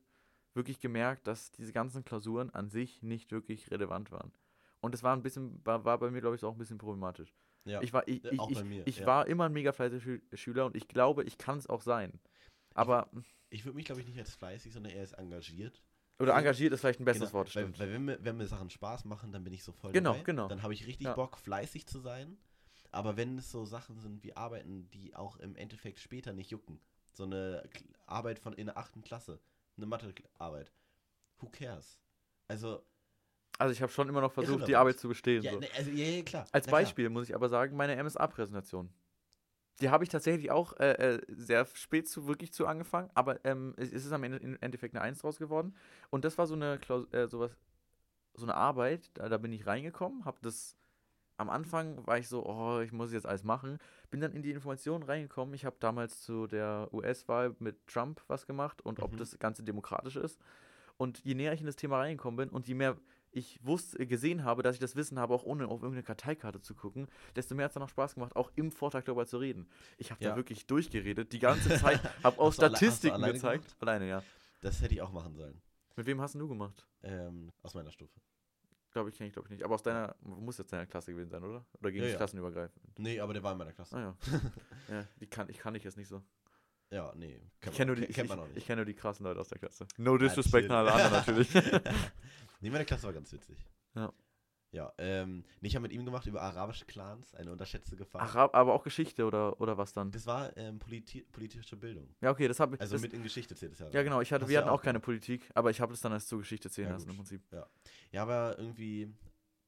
Speaker 2: wirklich gemerkt, dass diese ganzen Klausuren an sich nicht wirklich relevant waren. Und es war ein bisschen, war, war bei mir, glaube ich, auch ein bisschen problematisch.
Speaker 1: ja.
Speaker 2: Ich war, ich,
Speaker 1: äh,
Speaker 2: ich,
Speaker 1: auch
Speaker 2: ich,
Speaker 1: bei mir,
Speaker 2: ich
Speaker 1: ja.
Speaker 2: war immer ein mega fleißiger Schü Schüler und ich glaube, ich kann es auch sein. Aber,
Speaker 1: ich würde mich, glaube ich, nicht als fleißig, sondern eher als engagiert.
Speaker 2: Oder
Speaker 1: Also,
Speaker 2: engagiert ist vielleicht ein besseres
Speaker 1: Genau,
Speaker 2: Wort,
Speaker 1: weil,
Speaker 2: stimmt.
Speaker 1: weil wenn, mir, wenn mir Sachen Spaß machen, dann bin ich so voll
Speaker 2: Genau,
Speaker 1: dabei.
Speaker 2: genau.
Speaker 1: Dann habe ich richtig
Speaker 2: Ja.
Speaker 1: Bock, fleißig zu sein. Aber wenn es so Sachen sind wie Arbeiten, die auch im Endeffekt später nicht jucken, so eine Arbeit von in der achten Klasse, eine Mathearbeit, who cares? Also,
Speaker 2: Also ich habe schon immer noch versucht, die. Arbeit zu bestehen.
Speaker 1: ja,
Speaker 2: so.
Speaker 1: ne, also ja, ja, klar.
Speaker 2: Als
Speaker 1: na klar.
Speaker 2: Beispiel muss ich aber sagen, meine MSA-Präsentation. Die habe ich tatsächlich auch äh, äh, sehr spät zu wirklich zu angefangen, aber ähm, es ist am Ende im Endeffekt eine 1 draus geworden. Und das war so eine Klaus äh, sowas, so eine Arbeit, da, da bin ich reingekommen, habe das am Anfang war ich so, oh, ich muss jetzt alles machen. Bin dann in die Informationen reingekommen. Ich habe damals zu der US-Wahl mit Trump was gemacht und ob
Speaker 1: Mhm.
Speaker 2: das Ganze demokratisch ist. Und je näher ich in das Thema reingekommen bin und je mehr ich wusste, gesehen habe, dass ich das Wissen habe, auch ohne auf irgendeine Karteikarte zu gucken, desto mehr hat es dann auch Spaß gemacht, auch im Vortrag darüber zu reden. Ich habe
Speaker 1: Ja.
Speaker 2: da wirklich durchgeredet, die ganze Zeit, habe auch
Speaker 1: alle-
Speaker 2: Statistiken
Speaker 1: alleine
Speaker 2: gezeigt.
Speaker 1: gemacht?
Speaker 2: Alleine, ja.
Speaker 1: Das hätte ich auch machen sollen.
Speaker 2: Mit wem hast du gemacht?
Speaker 1: Ähm, aus meiner Stufe.
Speaker 2: Glaube ich, kenne ich, glaube ich nicht. Aber aus deiner, muss jetzt deiner Klasse gewesen sein, oder? Oder ging
Speaker 1: Ja,
Speaker 2: es
Speaker 1: ja.
Speaker 2: klassenübergreifend?
Speaker 1: Nee, aber der war in meiner Klasse.
Speaker 2: Ah ja. ja, die kann ich, kann ich jetzt nicht so.
Speaker 1: Ja, nee.
Speaker 2: Ich kenne nur, die-
Speaker 1: kennt
Speaker 2: ich,
Speaker 1: kennt
Speaker 2: ich,
Speaker 1: man
Speaker 2: ich
Speaker 1: nicht.
Speaker 2: kenn nur die krassen Leute aus der Klasse. No disrespect an alle anderen natürlich.
Speaker 1: nee, meine Klasse war ganz witzig.
Speaker 2: Ja.
Speaker 1: Ja, ähm, nee, ich habe mit ihm gemacht über arabische Clans, eine unterschätzte Gefahr.
Speaker 2: Ach, ab- aber auch Geschichte oder, oder was dann?
Speaker 1: Das war ähm, politi politische Bildung.
Speaker 2: Ja, okay, das habe ich.
Speaker 1: Also
Speaker 2: das,
Speaker 1: mit in Geschichte zählt es ja.
Speaker 2: ja, genau, ich hatte, wir
Speaker 1: du
Speaker 2: hatten
Speaker 1: ja
Speaker 2: auch keine Politik, aber ich habe das dann als zur Geschichte zählen
Speaker 1: Ja,
Speaker 2: lassen im
Speaker 1: gut.
Speaker 2: Prinzip.
Speaker 1: Ja, aber irgendwie,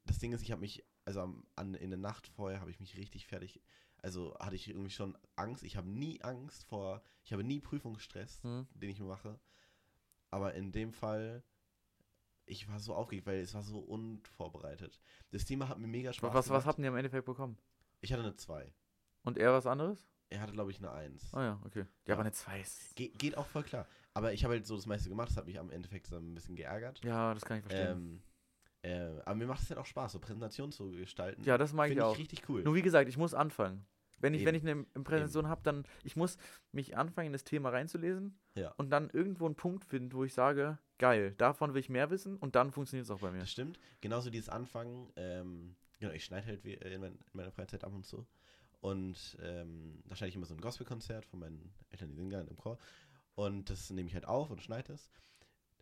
Speaker 1: das Ding ist, ich habe mich, also am, an, in der Nacht vorher habe ich mich richtig fertig, also hatte ich irgendwie schon Angst. Ich habe nie Angst vor, ich habe nie Prüfungsstress,
Speaker 2: Hm.
Speaker 1: den ich mir mache. Aber in dem Fall, ich war so aufgeregt, weil es war so unvorbereitet. Das Thema hat mir mega Spaß
Speaker 2: Was, was, was
Speaker 1: gemacht.
Speaker 2: habt ihr im Endeffekt bekommen?
Speaker 1: Ich hatte eine 2.
Speaker 2: Und er was anderes?
Speaker 1: Er hatte, glaube ich, eine 1.
Speaker 2: Ah ja, okay. Ja,
Speaker 1: Ja.
Speaker 2: aber eine 2 ist.
Speaker 1: Ge geht auch voll klar. Aber ich habe halt so das meiste gemacht, das hat mich am Endeffekt so ein bisschen geärgert.
Speaker 2: Ja, das kann ich verstehen.
Speaker 1: Ähm, äh, aber mir macht es halt auch Spaß, so Präsentationen zu gestalten.
Speaker 2: ja, das mag ich
Speaker 1: Finde
Speaker 2: auch.
Speaker 1: ich richtig cool.
Speaker 2: Nur wie gesagt, ich muss anfangen. Wenn ich, wenn ich eine Präsentation habe, dann ich muss mich anfangen, in das Thema reinzulesen
Speaker 1: Ja.
Speaker 2: und dann irgendwo einen Punkt finden, wo ich sage, geil. Davon will ich mehr wissen und dann funktioniert es auch bei mir.
Speaker 1: Das stimmt. Genauso dieses Anfangen, ähm, genau, ich schneide halt äh, in, mein, in meiner Freizeit ab und zu. Und ähm, da schneide ich immer so ein Gospelkonzert von meinen Eltern, die singen gerne im Chor. Und das nehme ich halt auf und schneide es.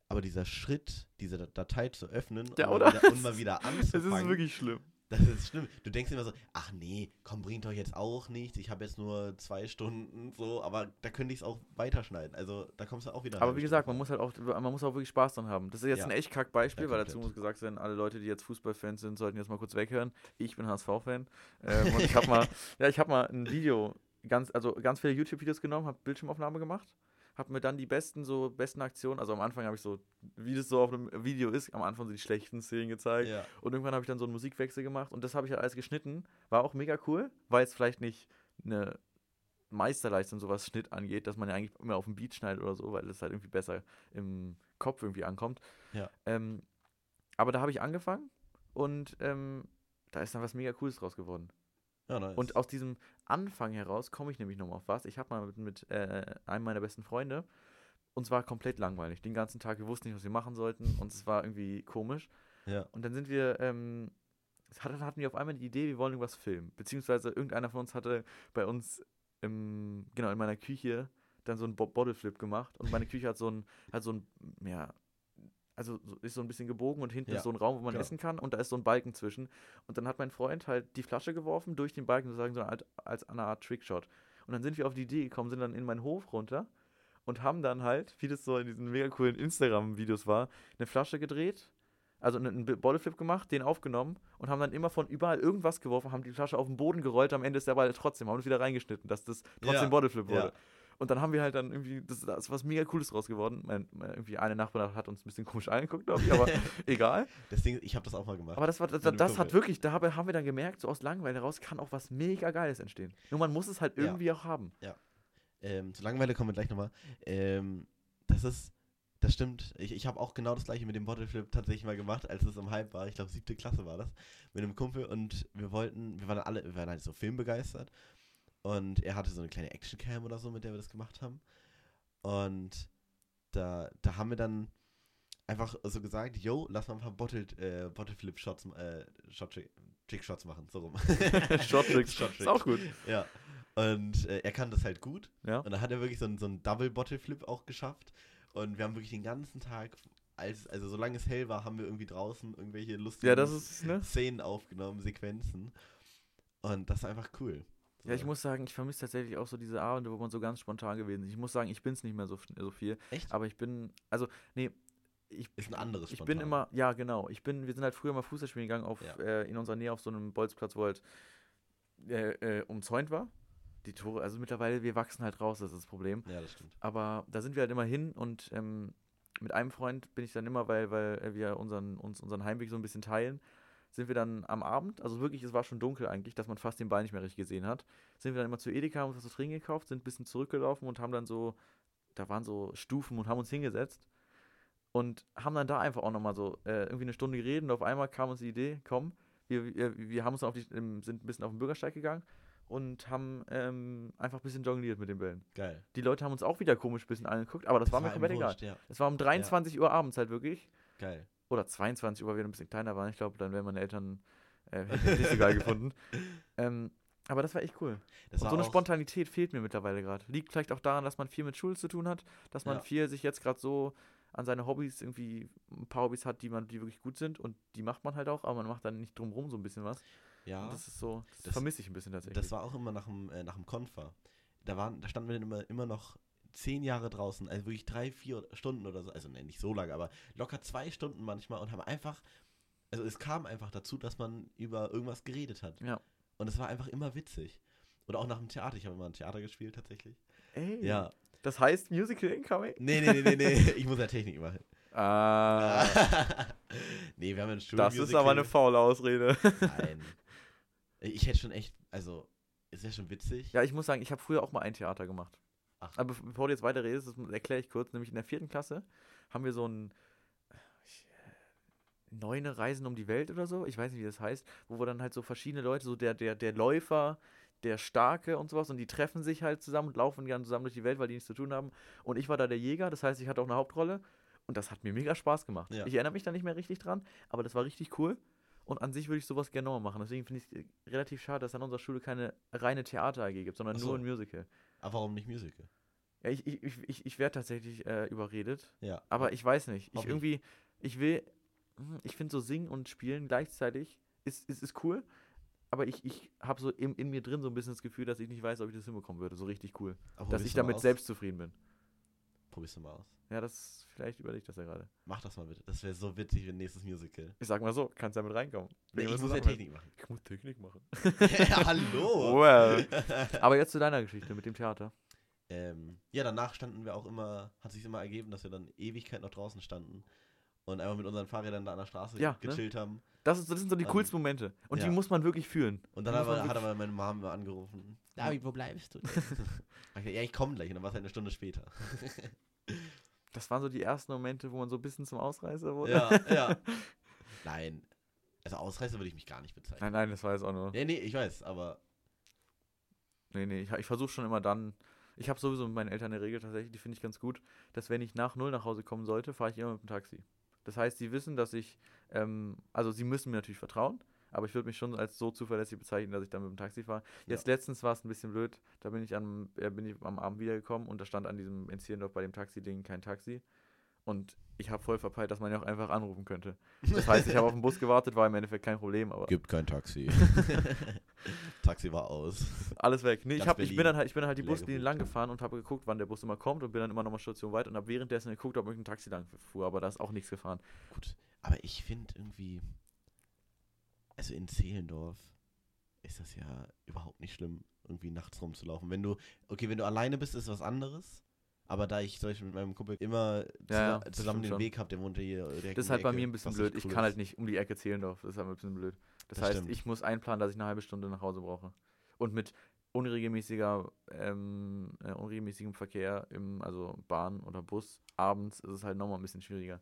Speaker 1: Aber dieser Schritt, diese Dat- Datei zu öffnen
Speaker 2: Ja,
Speaker 1: und,
Speaker 2: oder?
Speaker 1: mal wieder, und mal wieder
Speaker 2: Das
Speaker 1: anzufangen,
Speaker 2: ist wirklich schlimm.
Speaker 1: das ist schlimm. Du denkst immer so, ach nee, komm, bringt doch jetzt auch nichts. Ich habe jetzt nur zwei Stunden, so, aber da könnte ich es auch weiterschneiden. Also da kommst du auch wieder
Speaker 2: Aber wie gesagt, man muss halt auch, man muss auch wirklich Spaß dran haben. Das ist jetzt
Speaker 1: Ja.
Speaker 2: ein echt kack Beispiel, weil dazu muss gesagt sein, alle Leute, die jetzt Fußballfans sind, sollten jetzt mal kurz weghören. Ich bin HSV-Fan. Ähm, und ich habe mal, ja, ich habe mal ein Video, ganz, also ganz viele YouTube-Videos genommen, habe Bildschirmaufnahme gemacht, habe mir dann die besten, so besten Aktionen, also am Anfang habe ich so, wie das so auf einem Video ist, am Anfang so die schlechten Szenen gezeigt.
Speaker 1: Ja.
Speaker 2: Und irgendwann habe ich dann so einen Musikwechsel gemacht und das habe ich halt alles geschnitten. War auch mega cool, weil es vielleicht nicht eine Meisterleistung, so was Schnitt angeht, dass man ja eigentlich immer auf dem Beat schneidet oder so, weil es halt irgendwie besser im Kopf irgendwie ankommt.
Speaker 1: Ja.
Speaker 2: Ähm, aber da habe ich angefangen und ähm, da ist dann was mega Cooles draus geworden.
Speaker 1: Ja, nice.
Speaker 2: Und aus diesem Anfang heraus komme ich nämlich nochmal auf was. Ich habe mal mit, mit äh, einem meiner besten Freunde, uns war komplett langweilig. Den ganzen Tag, wir wussten nicht, was wir machen sollten und es war irgendwie komisch.
Speaker 1: ja.
Speaker 2: Und dann sind wir, ähm, es hat- hatten wir auf einmal die Idee, wir wollen irgendwas filmen. Beziehungsweise irgendeiner von uns hatte bei uns, im, genau, in meiner Küche dann so einen Bo Bottle Flip gemacht. Und meine Küche hat so ein, hat so ein, ja, also so- ist so ein bisschen gebogen und hinten
Speaker 1: Ja,
Speaker 2: ist so ein Raum, wo man
Speaker 1: genau.
Speaker 2: essen kann und da ist so ein Balken zwischen. Und dann hat mein Freund halt die Flasche geworfen durch den Balken, sozusagen so als, als eine Art Trickshot. Und dann sind wir auf die Idee gekommen, sind dann in meinen Hof runter und haben dann halt, wie das so in diesen mega coolen Instagram-Videos war, eine Flasche gedreht, also einen Bottleflip gemacht, den aufgenommen und haben dann immer von überall irgendwas geworfen, haben die Flasche auf den Boden gerollt, am Ende ist der Ball trotzdem, haben es wieder reingeschnitten, dass das trotzdem
Speaker 1: Ja,
Speaker 2: Bottleflip wurde.
Speaker 1: ja.
Speaker 2: Und dann haben wir halt dann irgendwie, das, das ist was mega Cooles draus geworden. Mein, mein, irgendwie eine Nachbarin hat uns ein bisschen komisch angeguckt, glaube ich, aber egal.
Speaker 1: Das Ding, ich habe das auch mal gemacht.
Speaker 2: Aber das, war, das, das hat wirklich, da habe- haben wir dann gemerkt, so aus Langeweile raus kann auch was mega Geiles entstehen. Nur man muss es halt
Speaker 1: Ja.
Speaker 2: irgendwie auch haben.
Speaker 1: Ähm, zu Langeweile kommen wir gleich nochmal. Ähm, das ist, das stimmt. Ich, ich habe auch genau das gleiche mit dem Bottleflip tatsächlich mal gemacht, als es im Hype war. Ich glaube, siebte Klasse war das. Mit einem Kumpel und wir wollten, wir waren alle, wir waren halt so filmbegeistert. Und er hatte so eine kleine Actioncam oder so, mit der wir das gemacht haben. Und da, da haben wir dann einfach so gesagt, yo, lass mal ein paar Bottle, äh, Bottleflip-Shots, äh, Shot Trick-Shots machen, so rum.
Speaker 2: Shot-Tricks.
Speaker 1: Shot-Tricks.
Speaker 2: Ist auch gut.
Speaker 1: Ja. Und äh, er kann das halt gut.
Speaker 2: Ja.
Speaker 1: Und dann hat er wirklich so einen, so einen Double-Bottle-Flip auch geschafft. Und wir haben wirklich den ganzen Tag, als, also solange es hell war, haben wir irgendwie draußen irgendwelche lustigen
Speaker 2: Ja, ist, ne?
Speaker 1: Szenen aufgenommen, Sequenzen. Und das ist einfach cool.
Speaker 2: Ja, ich muss sagen, ich vermisse tatsächlich auch so diese Abende, wo man so ganz spontan gewesen ist. Ich muss sagen, ich bin es nicht mehr so, so viel.
Speaker 1: Echt?
Speaker 2: Aber ich bin, also, nee, ich,
Speaker 1: Ist ein anderes
Speaker 2: ich bin
Speaker 1: spontan.
Speaker 2: immer, ja, genau. Ich bin, wir sind halt früher mal Fußball spielen gegangen auf,
Speaker 1: Ja.
Speaker 2: äh, in unserer Nähe auf so einem Bolzplatz, wo halt äh, äh, umzäunt war. Die Tore, also mittlerweile, wir wachsen halt raus, das ist das Problem.
Speaker 1: Ja, das stimmt.
Speaker 2: Aber da sind wir halt immer hin und ähm, mit einem Freund bin ich dann immer, weil, weil wir unseren, uns unseren Heimweg so ein bisschen teilen, sind wir dann am Abend, also wirklich, es war schon dunkel eigentlich, dass man fast den Ball nicht mehr richtig gesehen hat, sind wir dann immer zu Edeka, haben uns was zu trinken gekauft, sind ein bisschen zurückgelaufen und haben dann so, da waren so Stufen und haben uns hingesetzt und haben dann da einfach auch nochmal so äh, irgendwie eine Stunde geredet und auf einmal kam uns die Idee, komm, wir, wir, wir haben uns auf die, sind ein bisschen auf den Bürgersteig gegangen und haben ähm, einfach ein bisschen jongliert mit den Bällen.
Speaker 1: Geil.
Speaker 2: Die Leute haben uns auch wieder komisch ein bisschen angeguckt, aber das, war mir komplett egal.
Speaker 1: Ja,
Speaker 2: Es war um 23 Uhr abends halt wirklich.
Speaker 1: geil.
Speaker 2: Oder 22 Uhr, weil wir ein bisschen kleiner waren. Ich glaube, dann wären meine Eltern äh, nicht so geil gefunden. Ähm, aber das war echt cool.
Speaker 1: War
Speaker 2: so eine Spontanität fehlt mir mittlerweile gerade. Liegt vielleicht auch daran, dass man viel mit Schule zu tun hat, dass man
Speaker 1: Ja.
Speaker 2: viel sich jetzt gerade so an seine Hobbys irgendwie ein paar Hobbys hat, die man, die wirklich gut sind und die macht man halt auch, aber man macht dann nicht drumrum so ein bisschen was.
Speaker 1: Ja.
Speaker 2: Und das ist so, das,
Speaker 1: Das-
Speaker 2: vermisse ich ein bisschen tatsächlich.
Speaker 1: Das war auch immer nach dem, äh, nach dem Konfa. Da, waren, da standen wir dann immer, immer noch zehn Jahre draußen, also wirklich drei, vier Stunden oder so, also nee, nicht so lange, aber locker zwei Stunden manchmal und haben einfach, also es kam einfach dazu, dass man über irgendwas geredet hat.
Speaker 2: Ja.
Speaker 1: Und es war einfach immer witzig. Oder auch nach dem Theater, ich habe immer ein Theater gespielt tatsächlich.
Speaker 2: Ey,
Speaker 1: Ja.
Speaker 2: das heißt Musical Incoming?
Speaker 1: Nee, nee, nee, nee, nee, ich muss ja Technik machen.
Speaker 2: Ah,
Speaker 1: nee, wir haben ein Studio.
Speaker 2: das ist aber eine faule Ausrede.
Speaker 1: Nein. Ich hätte schon echt, also, ist ja schon witzig.
Speaker 2: Ja, ich muss sagen, ich habe früher auch mal ein Theater gemacht.
Speaker 1: Ach.
Speaker 2: Aber bev- bevor du jetzt weiter redest, das erkläre ich kurz. Nämlich in der vierten Klasse haben wir so ein äh, Neune Reisen um die Welt oder so, ich weiß nicht, wie das heißt, wo wir dann halt so verschiedene Leute, so der, der, der Läufer, der Starke und sowas, und die treffen sich halt zusammen und laufen gerne zusammen durch die Welt, weil die nichts zu tun haben. Und ich war da der Jäger, das heißt, ich hatte auch eine Hauptrolle. Und das hat mir mega Spaß gemacht.
Speaker 1: Ja.
Speaker 2: Ich erinnere mich da nicht mehr richtig dran, aber das war richtig cool. Und an sich würde ich sowas gerne nochmal machen. Deswegen finde ich es relativ schade, dass es an unserer Schule keine reine Theater-AG gibt, sondern
Speaker 1: so.
Speaker 2: nur ein Musical.
Speaker 1: Aber warum nicht Musical?
Speaker 2: Ja, ich, ich, ich, ich, ich werde tatsächlich äh, überredet,
Speaker 1: Ja.
Speaker 2: aber ich weiß nicht. Ich irgendwie, ich will, hm, ich finde so singen und spielen gleichzeitig ist, ist, ist cool, aber ich, ich habe so in, in mir drin so ein bisschen das Gefühl, dass ich nicht weiß, ob ich das hinbekommen würde. So richtig cool.
Speaker 1: Aber
Speaker 2: dass ich damit selbst zufrieden bin.
Speaker 1: Probier's doch mal aus.
Speaker 2: Ja, das, vielleicht überlege ich das ja gerade.
Speaker 1: Mach das mal bitte. Das wäre so witzig für ein nächstes Musical.
Speaker 2: Ich sag mal so, kannst damit reinkommen.
Speaker 1: Nee, ich muss ja. Technik machen.
Speaker 2: Ich muss Technik machen.
Speaker 1: Hallo!
Speaker 2: Well. Aber jetzt zu deiner Geschichte mit dem Theater.
Speaker 1: Ähm, ja, danach standen wir auch immer, hat sich immer ergeben, dass wir dann Ewigkeit noch draußen standen und einfach mit unseren Fahrrädern da an der Straße
Speaker 2: Ja, ne?
Speaker 1: gechillt haben.
Speaker 2: Das, ist, das sind so die
Speaker 1: Ähm,
Speaker 2: coolsten Momente. Und
Speaker 1: ja.
Speaker 2: die muss man wirklich fühlen.
Speaker 1: Und dann aber, hat aber meine Mom immer angerufen. David, wo bleibst du? Ich dachte, ja, ich komme gleich. Und dann war es halt eine Stunde später.
Speaker 2: Das waren so die ersten Momente, wo man so ein bisschen zum Ausreißer wurde.
Speaker 1: ja, ja. Nein. Also Ausreißer würde ich mich gar nicht bezeichnen.
Speaker 2: Nein, nein, das war jetzt auch nur.
Speaker 1: Nee, nee, ich weiß, aber
Speaker 2: Nee, nee, ich, ich versuche schon immer dann. Ich habe sowieso mit meinen Eltern eine Regel tatsächlich, die finde ich ganz gut, dass wenn ich nach null nach Hause kommen sollte, fahre ich immer mit dem Taxi. Das heißt, sie wissen, dass ich, ähm, also sie müssen mir natürlich vertrauen, aber ich würde mich schon als so zuverlässig bezeichnen, dass ich dann mit dem Taxi fahre. Jetzt letztens war es ein bisschen blöd, da bin ich, am, äh, bin ich am Abend wiedergekommen und da stand an diesem in Zierendorf bei dem Taxi-Ding kein Taxi. Und ich habe voll verpeilt, dass man ja auch einfach anrufen könnte. Das heißt, ich habe auf den Bus gewartet, war im Endeffekt kein Problem, aber
Speaker 1: gibt kein Taxi. Taxi war aus.
Speaker 2: alles weg. Nee, ich, hab, ich, bin dann halt, ich bin dann halt die Buslinie lang gefahren und habe geguckt, wann der Bus immer kommt und bin dann immer noch mal Station weit und habe währenddessen geguckt, ob irgendein Taxi lang fuhr, aber da ist auch nichts gefahren.
Speaker 1: Gut, aber ich finde irgendwie, also in Zehlendorf ist das ja überhaupt nicht schlimm, irgendwie nachts rumzulaufen. Wenn du, okay, wenn du alleine bist, ist was anderes. Aber da ich zum Beispiel mit meinem Kumpel immer
Speaker 2: ja,
Speaker 1: zusammen
Speaker 2: stimmt
Speaker 1: den
Speaker 2: schon.
Speaker 1: Weg habe, der wohnt hier direkt
Speaker 2: Das ist halt bei mir ein bisschen blöd.
Speaker 1: echt
Speaker 2: Ich
Speaker 1: cool
Speaker 2: kann
Speaker 1: ist.
Speaker 2: halt nicht um die Ecke Zehlendorf. Das ist halt ein bisschen blöd. Das,
Speaker 1: Das
Speaker 2: heißt,
Speaker 1: stimmt.
Speaker 2: ich muss einplanen, dass ich eine halbe Stunde nach Hause brauche. Und mit unregelmäßiger, ähm, äh, unregelmäßigem Verkehr, im, also Bahn oder Bus, abends ist es halt nochmal ein bisschen schwieriger.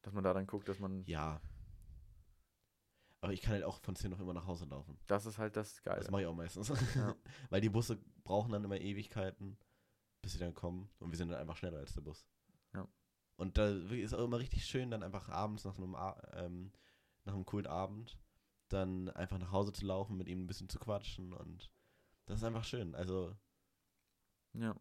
Speaker 2: Dass man da dann guckt, dass man.
Speaker 1: Ja. Aber ich kann halt auch von Zehlendorf immer nach Hause laufen.
Speaker 2: Das ist halt das Geile.
Speaker 1: Das mache ich auch meistens.
Speaker 2: Ja.
Speaker 1: Weil die Busse brauchen dann immer Ewigkeiten, bis sie dann kommen. Und wir sind dann einfach schneller als der Bus.
Speaker 2: Ja.
Speaker 1: Und da ist auch immer richtig schön, dann einfach abends nach einem, ähm, nach einem coolen Abend, dann einfach nach Hause zu laufen, mit ihm ein bisschen zu quatschen. Und das ist einfach schön. Also,
Speaker 2: Ja.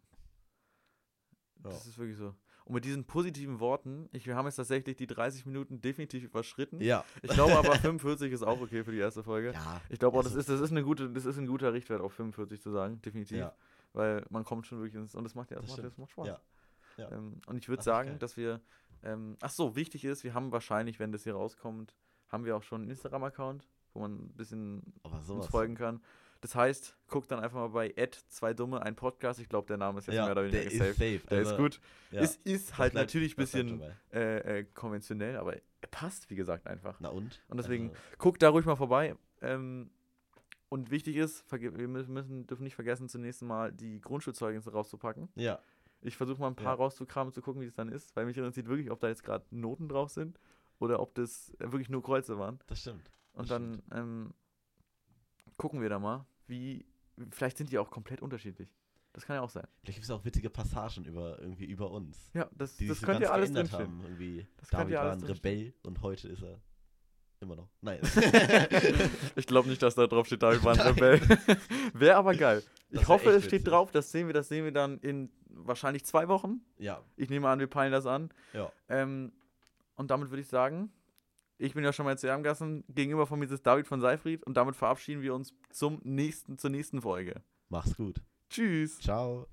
Speaker 2: Das ist wirklich so. Und mit diesen positiven Worten, ich, wir haben jetzt tatsächlich die 30 Minuten definitiv überschritten.
Speaker 1: Ja.
Speaker 2: Ich glaube aber 45 ist auch okay für die erste Folge.
Speaker 1: ja.
Speaker 2: Ich glaube auch, das
Speaker 1: Also-
Speaker 2: ist, das, ist eine gute, das ist ein guter Richtwert auf 45 zu sagen, definitiv.
Speaker 1: Ja.
Speaker 2: Weil man kommt schon wirklich ins. Und das macht ja das, macht, das macht Spaß.
Speaker 1: Ja. Ja.
Speaker 2: Ähm, und ich würde
Speaker 1: Das
Speaker 2: sagen, dass wir. Ähm, ach so, wichtig ist, wir haben wahrscheinlich, wenn das hier rauskommt, haben wir auch schon einen Instagram-Account, wo man ein bisschen uns folgen kann. Das heißt, guckt dann einfach mal bei zwei Dumme, ein Podcast. Ich glaube, der Name ist jetzt
Speaker 1: Ja,
Speaker 2: mehr oder weniger
Speaker 1: der ist
Speaker 2: safe.
Speaker 1: safe.
Speaker 2: Der
Speaker 1: also,
Speaker 2: ist gut.
Speaker 1: Ja.
Speaker 2: Es ist halt
Speaker 1: bleibt-
Speaker 2: natürlich ein bisschen äh, äh, konventionell, aber er passt, wie gesagt, einfach.
Speaker 1: Na und?
Speaker 2: Und deswegen-
Speaker 1: Also,
Speaker 2: Guckt da ruhig mal vorbei. Ähm, und wichtig ist, wir müssen, dürfen nicht vergessen, zunächst mal die Grundschulzeugnisse rauszupacken.
Speaker 1: ja.
Speaker 2: Ich versuche mal ein paar
Speaker 1: Ja.
Speaker 2: rauszukramen, zu gucken, wie es dann ist, weil mich interessiert wirklich, ob da jetzt gerade Noten drauf sind oder ob das wirklich nur Kreuze waren.
Speaker 1: Das stimmt.
Speaker 2: Und
Speaker 1: Das
Speaker 2: dann ähm, gucken wir da mal, wie. Vielleicht sind die auch komplett unterschiedlich. Das kann ja auch sein.
Speaker 1: Vielleicht gibt es auch witzige Passagen über irgendwie über uns.
Speaker 2: Ja, das,
Speaker 1: Die
Speaker 2: das
Speaker 1: sich so
Speaker 2: könnt
Speaker 1: ganz
Speaker 2: ihr alles drinstehen.
Speaker 1: haben. Irgendwie
Speaker 2: Das
Speaker 1: David war ein. Rebell und heute ist er immer noch. Nein.
Speaker 2: Ich glaube nicht, dass da drauf steht, David war ein. Rebell. Wäre aber geil. Ich
Speaker 1: wär
Speaker 2: hoffe, es steht
Speaker 1: witzig.
Speaker 2: drauf. Das sehen wir, das sehen wir dann in wahrscheinlich zwei Wochen.
Speaker 1: ja.
Speaker 2: Ich nehme an, wir peilen das an.
Speaker 1: Ja.
Speaker 2: Ähm, und damit würde ich sagen, ich bin ja schon mal jetzt Gassen. Gegenüber von mir ist David von Seifried und damit verabschieden wir uns zum nächsten, zur nächsten Folge.
Speaker 1: Mach's gut.
Speaker 2: Tschüss.
Speaker 1: Ciao.